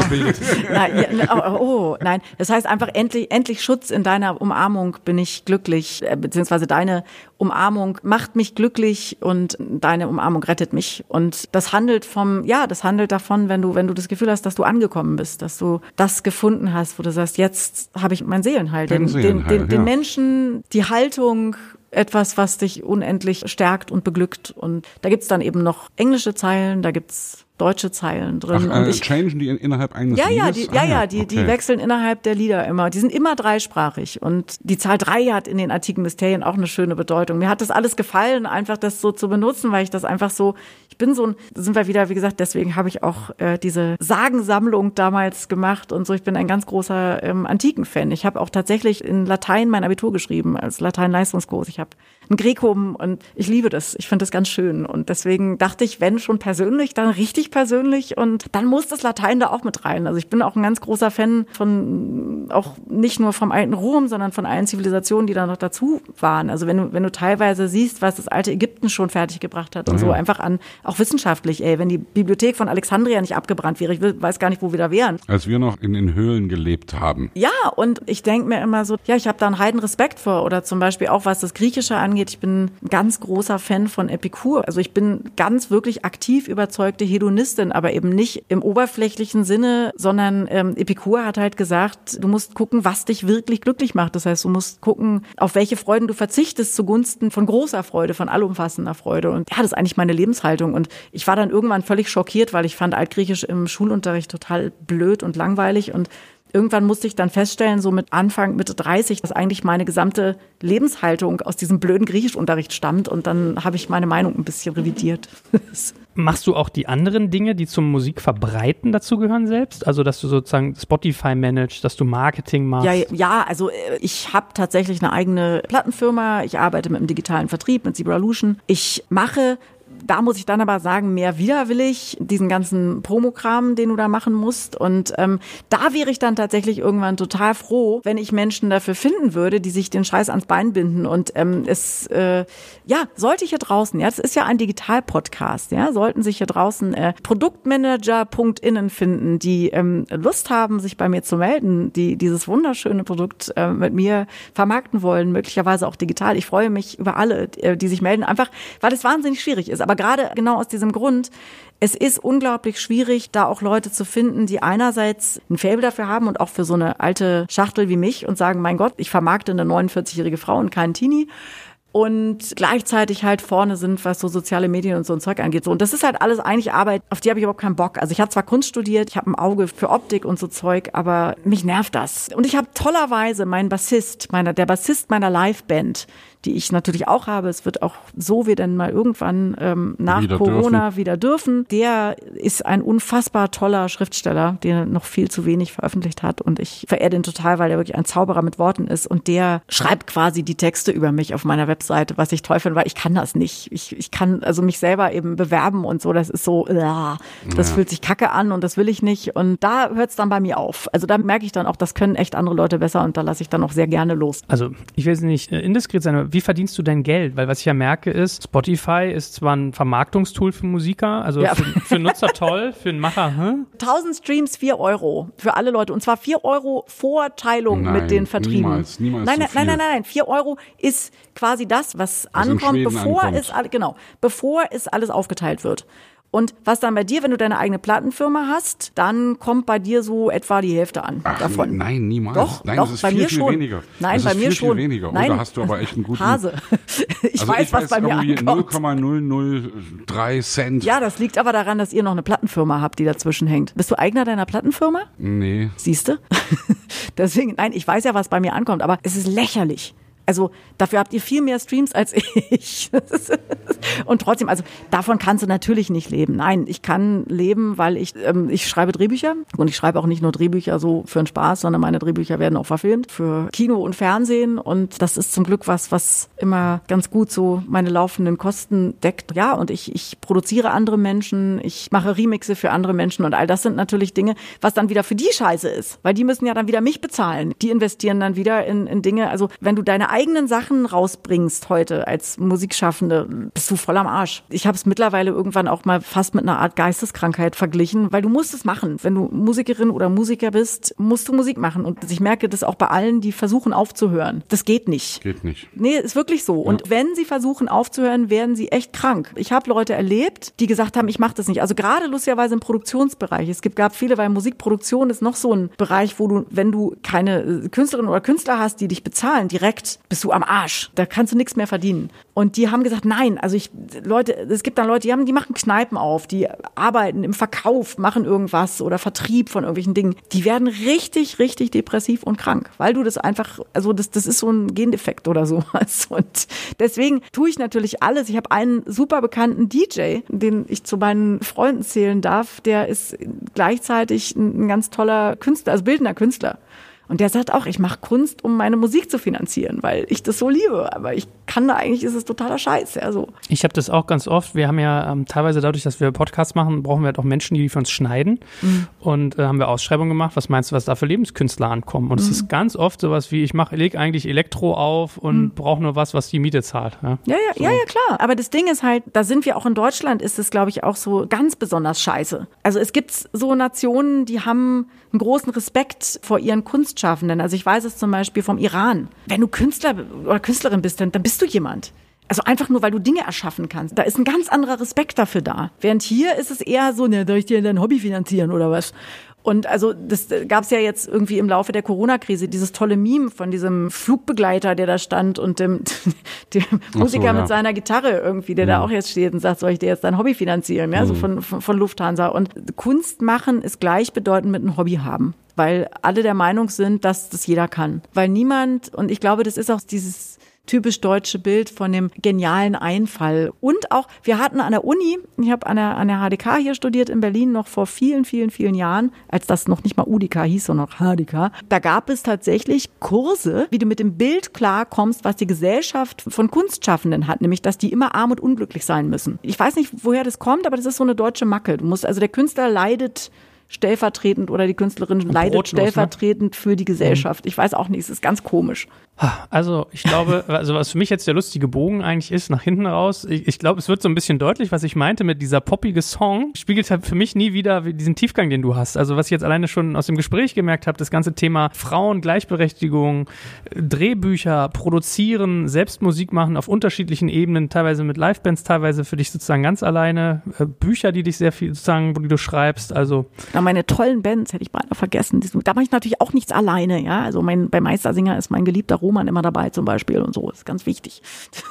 Na, ja, ne, oh, oh, nein. Das heißt einfach endlich, endlich Schutz in deiner Umarmung bin ich glücklich, äh, beziehungsweise deine Umarmung macht mich glücklich und deine Umarmung rettet mich. Und das handelt vom, ja, das handelt davon, wenn du, wenn du das Gefühl hast, dass du angekommen bist, dass du das gefunden hast, wo du sagst, jetzt habe ich mein Seelenheil, Dein den, Seelenheil, den, den, den ja. Menschen, die Haltung, etwas, was dich unendlich stärkt und beglückt. Und da gibt's dann eben noch englische Zeilen, da gibt's deutsche Zeilen drin. Ach, und äh, ich, changen die in, innerhalb eines ja, ja, Liedes? die, ja, Ah, ja, die, die okay. wechseln innerhalb der Lieder immer. Die sind immer dreisprachig. Und die Zahl drei hat in den antiken Mysterien auch eine schöne Bedeutung. Mir hat das alles gefallen, einfach das so zu benutzen, weil ich das einfach so, ich bin so ein, da sind wir wieder, wie gesagt, deswegen habe ich auch äh, diese Sagensammlung damals gemacht und so. Ich bin ein ganz großer ähm, Antiken-Fan. Ich habe auch tatsächlich in Latein mein Abitur geschrieben, als Latein-Leistungskurs. Ich habe ein Grekum und ich liebe das. Ich finde das ganz schön. Und deswegen dachte ich, wenn schon persönlich, dann richtig persönlich. Und dann muss das Latein da auch mit rein. Also ich bin auch ein ganz großer Fan von, auch nicht nur vom alten Rom, sondern von allen Zivilisationen, die da noch dazu waren. Also wenn du, wenn du teilweise siehst, was das alte Ägypten schon fertiggebracht hat und so einfach an, auch wissenschaftlich, ey, wenn die Bibliothek von Alexandria nicht abgebrannt wäre, ich weiß gar nicht, wo wir da wären. Als wir noch in den Höhlen gelebt haben. Ja, und ich denke mir immer so, ja, ich habe da einen heiden Respekt vor. Oder zum Beispiel auch, was das Griechische angeht, ich bin ganz großer Fan von Epikur. Also ich bin ganz wirklich aktiv überzeugte Hedonistin, aber eben nicht im oberflächlichen Sinne, sondern ähm, Epikur hat halt gesagt, du musst gucken, was dich wirklich glücklich macht. Das heißt, du musst gucken, auf welche Freuden du verzichtest zugunsten von großer Freude, von allumfassender Freude. Und ja, das ist eigentlich meine Lebenshaltung. Und ich war dann irgendwann völlig schockiert, weil ich fand Altgriechisch im Schulunterricht total blöd und langweilig und Irgendwann musste ich dann feststellen, so mit Anfang, Mitte 30, dass eigentlich meine gesamte Lebenshaltung aus diesem blöden Griechischunterricht stammt. Und dann habe ich meine Meinung ein bisschen revidiert. Machst du auch die anderen Dinge, die zum Musik verbreiten dazugehören selbst? Also, dass du sozusagen Spotify managst, dass du Marketing machst? Ja, ja, also äh, ich habe tatsächlich eine eigene Plattenfirma. Ich arbeite mit dem digitalen Vertrieb, mit Zebralution. Ich mache da muss ich dann aber sagen, mehr widerwillig, diesen ganzen Promokram, den du da machen musst. Und ähm, da wäre ich dann tatsächlich irgendwann total froh, wenn ich Menschen dafür finden würde, die sich den Scheiß ans Bein binden. Und ähm, es, äh, ja, sollte ich hier draußen, ja, das ist ja ein Digital-Podcast, ja, sollten sich hier draußen äh, Produktmanager.innen finden, die ähm, Lust haben, sich bei mir zu melden, die dieses wunderschöne Produkt äh, mit mir vermarkten wollen, möglicherweise auch digital. Ich freue mich über alle, äh, die sich melden, einfach weil es wahnsinnig schwierig ist. Aber gerade genau aus diesem Grund, es ist unglaublich schwierig, da auch Leute zu finden, die einerseits ein Faible dafür haben und auch für so eine alte Schachtel wie mich und sagen, mein Gott, ich vermarkte eine 49-jährige Frau und keinen Teenie und gleichzeitig halt vorne sind, was so soziale Medien und so ein Zeug angeht. So, und das ist halt alles eigentlich Arbeit, auf die habe ich überhaupt keinen Bock. Also ich habe zwar Kunst studiert, ich habe ein Auge für Optik und so Zeug, aber mich nervt das. Und ich habe tollerweise meinen Bassist, meiner, der Bassist meiner Liveband, die ich natürlich auch habe. Es wird auch so wir denn mal irgendwann ähm, nach wieder Corona dürfen. wieder dürfen. Der ist ein unfassbar toller Schriftsteller, der noch viel zu wenig veröffentlicht hat. Und ich verehre den total, weil er wirklich ein Zauberer mit Worten ist. Und der schreibt quasi die Texte über mich auf meiner Webseite, was ich toll finde, weil ich kann das nicht. Ich, ich kann also mich selber eben bewerben und so. Das ist so, äh, das ja. fühlt sich kacke an und das will ich nicht. Und da hört es dann bei mir auf. Also da merke ich dann auch, das können echt andere Leute besser und da lasse ich dann auch sehr gerne los. Also ich will es nicht äh, indiskret sein, aber wie verdienst du dein Geld? Weil was ich ja merke ist, Spotify ist zwar ein Vermarktungstool für Musiker, also ja. für, für, Nutzer toll, für einen Macher. Hm? 1000 Streams, 4 Euro für alle Leute. Und zwar 4 Euro Vorteilung nein, mit den Vertrieben. Niemals, niemals nein, nein, nein, nein, nein, nein. 4 Euro ist quasi das, was, was ankommt, bevor ankommt. es genau, bevor es alles aufgeteilt wird. Und was dann bei dir, wenn du deine eigene Plattenfirma hast, dann kommt bei dir so etwa die Hälfte an Ach, davon. Nein, niemals. Doch, nein, doch, das ist bei viel, mir viel schon. weniger. Nein, das bei ist mir viel, schon. Viel weniger. Nein. Oder hast du aber echt einen guten Hase. Ich also weiß, ich was weiß bei mir ankommt. 0,003 Cent. Ja, das liegt aber daran, dass ihr noch eine Plattenfirma habt, die dazwischen hängt. Bist du Eigner deiner Plattenfirma? Nee. Siehst du? Deswegen, nein, ich weiß ja, was bei mir ankommt, aber es ist lächerlich. Also dafür habt ihr viel mehr Streams als ich. Und trotzdem, also davon kannst du natürlich nicht leben. Nein, ich kann leben, weil ich, ähm, ich schreibe Drehbücher und ich schreibe auch nicht nur Drehbücher so für den Spaß, sondern meine Drehbücher werden auch verfilmt für Kino und Fernsehen und das ist zum Glück was, was immer ganz gut so meine laufenden Kosten deckt. Ja, und ich, ich produziere andere Menschen, ich mache Remixe für andere Menschen und all das sind natürlich Dinge, was dann wieder für die Scheiße ist, weil die müssen ja dann wieder mich bezahlen. Die investieren dann wieder in, in Dinge, also wenn du deine eigenen Sachen rausbringst heute als Musikschaffende, bist du voll am Arsch. Ich habe es mittlerweile irgendwann auch mal fast mit einer Art Geisteskrankheit verglichen, weil du musst es machen. Wenn du Musikerin oder Musiker bist, musst du Musik machen. Und ich merke das auch bei allen, die versuchen aufzuhören. Das geht nicht. Geht nicht. Nee, ist wirklich so. Ja. Und wenn sie versuchen aufzuhören, werden sie echt krank. Ich habe Leute erlebt, die gesagt haben, ich mache das nicht. Also gerade lustigerweise im Produktionsbereich. Es gibt, gab viele, weil Musikproduktion ist noch so ein Bereich, wo du, wenn du keine Künstlerin oder Künstler hast, die dich bezahlen, direkt bist du am Arsch. Da kannst du nichts mehr verdienen. Und die haben gesagt, nein, also ich, Leute, es gibt dann Leute, die haben, die machen Kneipen auf, die arbeiten im Verkauf, machen irgendwas oder Vertrieb von irgendwelchen Dingen. Die werden richtig, richtig depressiv und krank, weil du das einfach, also das, das ist so ein Gendefekt oder sowas. Und deswegen tue ich natürlich alles. Ich habe einen super bekannten DJ, den ich zu meinen Freunden zählen darf, der ist gleichzeitig ein ganz toller Künstler, also bildender Künstler. Und der sagt auch, ich mache Kunst, um meine Musik zu finanzieren, weil ich das so liebe. Aber ich kann da eigentlich, ist es totaler Scheiß. Ja, so. Ich habe das auch ganz oft. Wir haben ja ähm, teilweise dadurch, dass wir Podcasts machen, brauchen wir halt auch Menschen, die für uns schneiden. Mhm. Und äh, haben wir Ausschreibungen gemacht. Was meinst du, was da für Lebenskünstler ankommen? Und es mhm. ist ganz oft sowas wie, ich mache, lege eigentlich Elektro auf und mhm. brauche nur was, was die Miete zahlt. Ja, ja, ja, so. ja, ja, klar. Aber das Ding ist halt, da sind wir auch in Deutschland, ist es, glaube ich, auch so ganz besonders scheiße. Also es gibt so Nationen, die haben einen großen Respekt vor ihren Kunstschaffenden. Also ich weiß es zum Beispiel vom Iran. Wenn du Künstler oder Künstlerin bist, dann, dann bist du jemand. Also einfach nur, weil du Dinge erschaffen kannst. Da ist ein ganz anderer Respekt dafür da. Während hier ist es eher so, ne, soll ich dir dein Hobby finanzieren oder was? Und also das gab es ja jetzt irgendwie im Laufe der Corona-Krise, dieses tolle Meme von diesem Flugbegleiter, der da stand und dem, dem Musiker so, ja. mit seiner Gitarre irgendwie, der ja. da auch jetzt steht und sagt, soll ich dir jetzt dein Hobby finanzieren, ja, mhm. so von, von, von Lufthansa. Und Kunst machen ist gleichbedeutend mit einem Hobby haben weil alle der Meinung sind, dass das jeder kann. Weil niemand, und ich glaube, das ist auch dieses typisch deutsche Bild von dem genialen Einfall. Und auch, wir hatten an der Uni, ich habe an der, an der HDK hier studiert in Berlin noch vor vielen, vielen, vielen Jahren, als das noch nicht mal UDK hieß, sondern noch HDK. Da gab es tatsächlich Kurse, wie du mit dem Bild klarkommst, was die Gesellschaft von Kunstschaffenden hat, nämlich, dass die immer arm und unglücklich sein müssen. Ich weiß nicht, woher das kommt, aber das ist so eine deutsche Macke. Du musst, also der Künstler leidet stellvertretend oder die Künstlerin leidet brotlos, ne? stellvertretend für die Gesellschaft. Ich weiß auch nicht, es ist ganz komisch. Also ich glaube, also was für mich jetzt der lustige Bogen eigentlich ist, nach hinten raus, ich, ich glaube, es wird so ein bisschen deutlich, was ich meinte mit dieser poppige Song, spiegelt halt für mich nie wieder diesen Tiefgang, den du hast. Also was ich jetzt alleine schon aus dem Gespräch gemerkt habe, das ganze Thema Frauen, Gleichberechtigung, Drehbücher, produzieren, selbst Musik machen auf unterschiedlichen Ebenen, teilweise mit Livebands, teilweise für dich sozusagen ganz alleine, äh, Bücher, die dich sehr viel sozusagen, wo du schreibst, also Na, meine tollen Bands hätte ich beinahe vergessen. Da mache ich natürlich auch nichts alleine, ja. Also mein, bei Meistersinger ist mein geliebter Roman immer dabei zum Beispiel und so. ist ganz wichtig.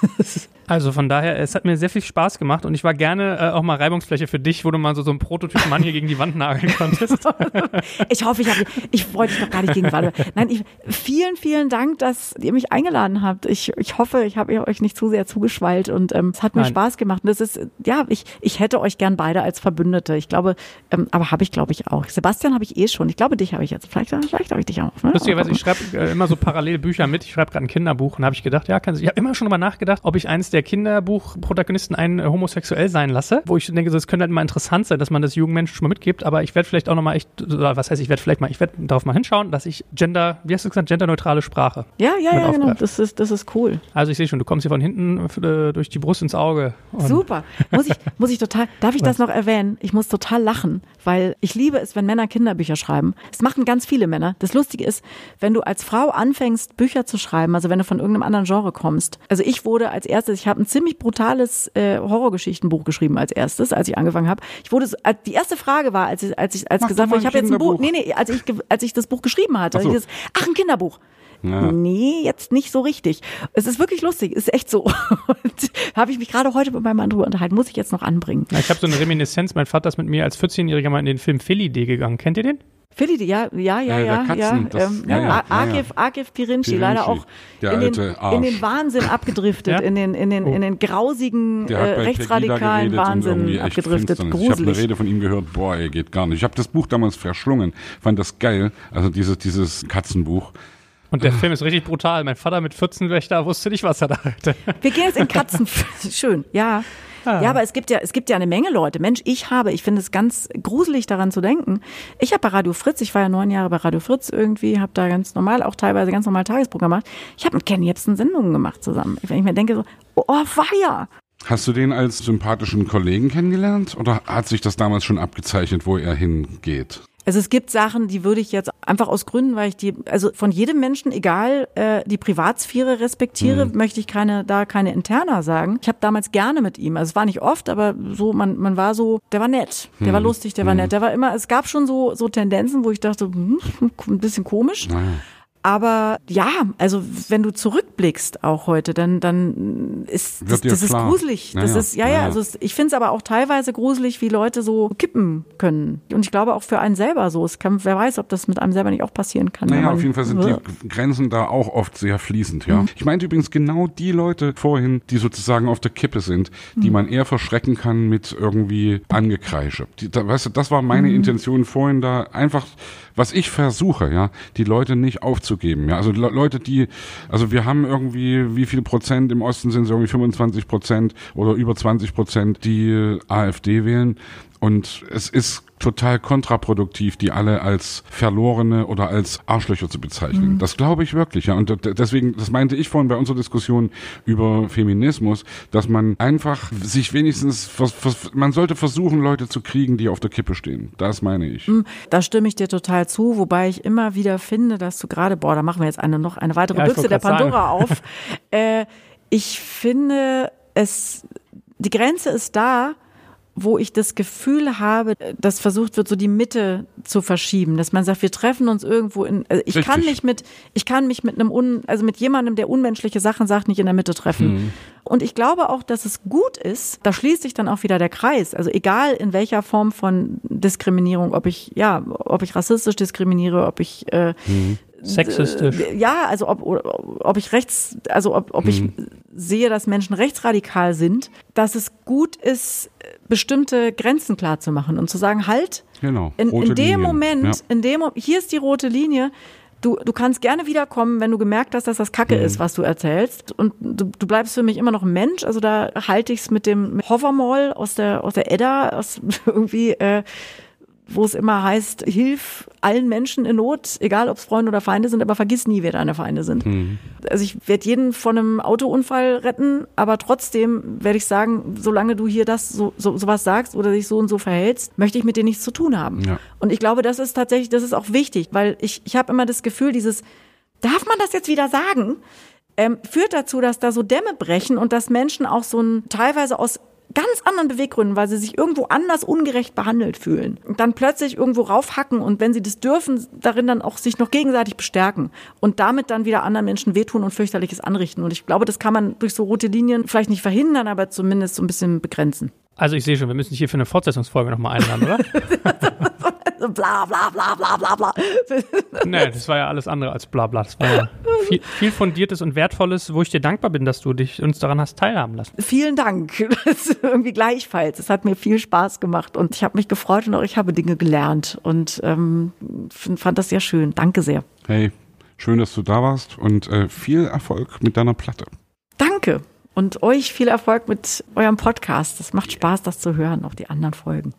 Also von daher, es hat mir sehr viel Spaß gemacht und ich war gerne äh, auch mal Reibungsfläche für dich, wo du mal so, so einen Prototyp Mann hier gegen die Wand nageln konntest. ich hoffe, ich habe, ich wollte dich doch gar nicht gegen Wand. Nein, ich, vielen, vielen Dank, dass ihr mich eingeladen habt. Ich, ich hoffe, ich habe euch nicht zu sehr zugeschwallt und ähm, es hat mir Nein. Spaß gemacht. Und das ist, ja, ich, ich hätte euch gern beide als Verbündete. Ich glaube, ähm, aber habe ich, glaube ich, auch. Sebastian habe ich eh schon. Ich glaube, dich habe ich jetzt. Vielleicht, vielleicht habe ich dich auch. Ne? Lustigerweise, ich schreibe äh, immer so parallel Bücher mit. Ich schreibe gerade ein Kinderbuch und habe ich gedacht, ja, kann, ich habe immer schon drüber nachgedacht, ob ich eines der Kinderbuchprotagonisten einen äh, homosexuell sein lasse, wo ich denke, es könnte halt mal interessant sein, dass man das jungen Menschen schon mal mitgibt, aber ich werde vielleicht auch noch mal echt, oder was heißt, ich werde vielleicht mal, ich werde darauf mal hinschauen, dass ich Gender, wie hast du gesagt, genderneutrale Sprache. Ja, ja, ja, genau. Das ist, das ist cool. Also ich sehe schon, du kommst hier von hinten äh, durch die Brust ins Auge. Super. Muss ich, muss ich total, darf ich das noch erwähnen? Ich muss total lachen, weil ich liebe es, wenn Männer Kinderbücher schreiben. Das machen ganz viele Männer. Das Lustige ist, wenn du als Frau anfängst, Bücher zu schreiben, also wenn du von irgendeinem anderen Genre kommst. Also ich wurde als erstes, ich habe ein ziemlich brutales äh, Horrorgeschichtenbuch geschrieben als erstes, als ich angefangen habe. Ich wurde, so- die erste Frage war, als ich, als ich, als Mach gesagt wurde, mal ich habe jetzt ein Buch, nee, Kinderbuch. nee, als ich, als ich das Buch geschrieben hatte, Ach so. dieses, ach, ein Kinderbuch. Ja. Nee, jetzt nicht so richtig. Es ist wirklich lustig, ist echt so. Habe ich mich gerade heute mit meinem Mann drüber unterhalten, muss ich jetzt noch anbringen. Ja, Ich habe so eine Reminiszenz, mein Vater ist mit mir als 14-Jähriger mal in den Film Philly D gegangen. Kennt ihr den? Philly, ja, ja, ja, Äh, ja, ja. das- ähm, ja, ja, ja, ja. Akif, Akif Pirinci, Pirinci, leider auch in, den, in den Wahnsinn abgedriftet, Ja? in den, in den, in den grausigen, äh, rechtsradikalen Wahnsinn abgedriftet. Finsternis. Ich habe eine Gruselig. Rede von ihm gehört, boah, ey, geht gar nicht. Ich habe das Buch damals verschlungen, fand das geil, also dieses, dieses Katzenbuch. Und der Film ist richtig brutal. Mein Vater mit 14 Wächter wusste nicht, was er da hatte. Wir gehen jetzt in Katzen. Schön, ja. Ah. Ja, aber es gibt ja, es gibt ja eine Menge Leute. Mensch, ich habe, ich finde es ganz gruselig daran zu denken. Ich habe bei Radio Fritz, ich war ja neun Jahre bei Radio Fritz irgendwie, habe da ganz normal, auch teilweise ganz normal Tagesprogramm gemacht. Ich habe mit Ken Jebsen Sendungen gemacht zusammen. Wenn ich mir denke so, oh, weia. Hast du den als sympathischen Kollegen kennengelernt oder hat sich das damals schon abgezeichnet, wo er hingeht? Also es gibt Sachen, die würde ich jetzt einfach aus Gründen, weil ich die, also von jedem Menschen, egal äh, die Privatsphäre respektiere, möchte ich keine, da keine Interna sagen. Ich habe damals gerne mit ihm, also es war nicht oft, aber so, man, man war so, der war nett, der war lustig, der war nett, der war immer, es gab schon so, so Tendenzen, wo ich dachte, hm, ein bisschen komisch. Naja. Aber ja, also wenn du zurückblickst auch heute, dann, dann ist das, das ist gruselig. Ja, Das ja. ist, ja, Ja, ja, ja. also es, ich finde es aber auch teilweise gruselig, wie Leute so kippen können. Und ich glaube auch für einen selber so. Es kann, wer weiß, ob das mit einem selber nicht auch passieren kann. Naja, man- auf jeden Fall sind die Grenzen da auch oft sehr fließend, ja. Ich meinte übrigens genau die Leute vorhin, die sozusagen auf der Kippe sind, die man eher verschrecken kann mit irgendwie Angekreische. Die, da, weißt du, das war meine Intention vorhin da, einfach, was ich versuche, ja, die Leute nicht aufzugeben, ja. Also Le Leute, die, also wir haben irgendwie, wie viel Prozent im Osten sind es irgendwie 25 Prozent oder über 20 Prozent, die AfD wählen. Und es ist total kontraproduktiv, die alle als Verlorene oder als Arschlöcher zu bezeichnen. Das glaube ich wirklich, ja. Und deswegen, das meinte ich vorhin bei unserer Diskussion über Feminismus, dass man einfach sich wenigstens, vers- vers- man sollte versuchen, Leute zu kriegen, die auf der Kippe stehen. Das meine ich. Da stimme ich dir total zu, wobei ich immer wieder finde, dass du gerade, boah, da machen wir jetzt eine noch eine weitere Ja, Büchse der grad sagen. Pandora auf. äh, ich finde es, die Grenze ist da, wo ich das Gefühl habe, dass versucht wird, so die Mitte zu verschieben, dass man sagt, wir treffen uns irgendwo in, also ich kann Richtig. mich mit, ich kann mich mit einem un, also mit jemandem, der unmenschliche Sachen sagt, nicht in der Mitte treffen. Und ich glaube auch, dass es gut ist, da schließt sich dann auch wieder der Kreis. Also egal in welcher Form von Diskriminierung, ob ich, ja, ob ich rassistisch diskriminiere, ob ich äh, Sexistisch. Äh, ja, also ob, ob ich rechts, also ob, ob mhm. ich sehe, dass Menschen rechtsradikal sind, dass es gut ist, bestimmte Grenzen klar zu machen und zu sagen, halt, genau, in, in dem Linien. Moment, ja. in dem, hier ist die rote Linie, du, du kannst gerne wiederkommen, wenn du gemerkt hast, dass das Kacke mhm. ist, was du erzählst. Und du, du bleibst für mich immer noch ein Mensch. Also da halte ich es mit dem Hovermall aus der, aus der Edda, aus irgendwie, äh, wo es immer heißt, hilf allen Menschen in Not, egal ob es Freunde oder Feinde sind, aber vergiss nie, wer deine Feinde sind. Mhm. Also ich werde jeden von einem Autounfall retten, aber trotzdem werde ich sagen, solange du hier das so, so sowas sagst oder dich so und so verhältst, möchte ich mit dir nichts zu tun haben. Ja. Und ich glaube, das ist tatsächlich, das ist auch wichtig, weil ich, ich habe immer das Gefühl, dieses, darf man das jetzt wieder sagen? Ähm, führt dazu, dass da so Dämme brechen und dass Menschen auch so ein teilweise aus ganz anderen Beweggründen, weil sie sich irgendwo anders ungerecht behandelt fühlen. Und dann plötzlich irgendwo raufhacken und wenn sie das dürfen, darin dann auch sich noch gegenseitig bestärken und damit dann wieder anderen Menschen wehtun und fürchterliches anrichten. Und ich glaube, das kann man durch so rote Linien vielleicht nicht verhindern, aber zumindest so ein bisschen begrenzen. Also ich sehe schon, wir müssen dich hier für eine Fortsetzungsfolge nochmal einladen, oder? bla bla bla bla bla bla. nee, das war ja alles andere als bla bla. Das war ja viel, viel Fundiertes und Wertvolles, wo ich dir dankbar bin, dass du dich uns daran hast teilhaben lassen. Vielen Dank. Das ist irgendwie gleichfalls. Es hat mir viel Spaß gemacht und ich habe mich gefreut und auch ich habe Dinge gelernt und ähm, fand das sehr schön. Danke sehr. Hey, schön, dass du da warst und äh, viel Erfolg mit deiner Platte. Danke. Und euch viel Erfolg mit eurem Podcast. Es macht Spaß, das zu hören, auch die anderen Folgen.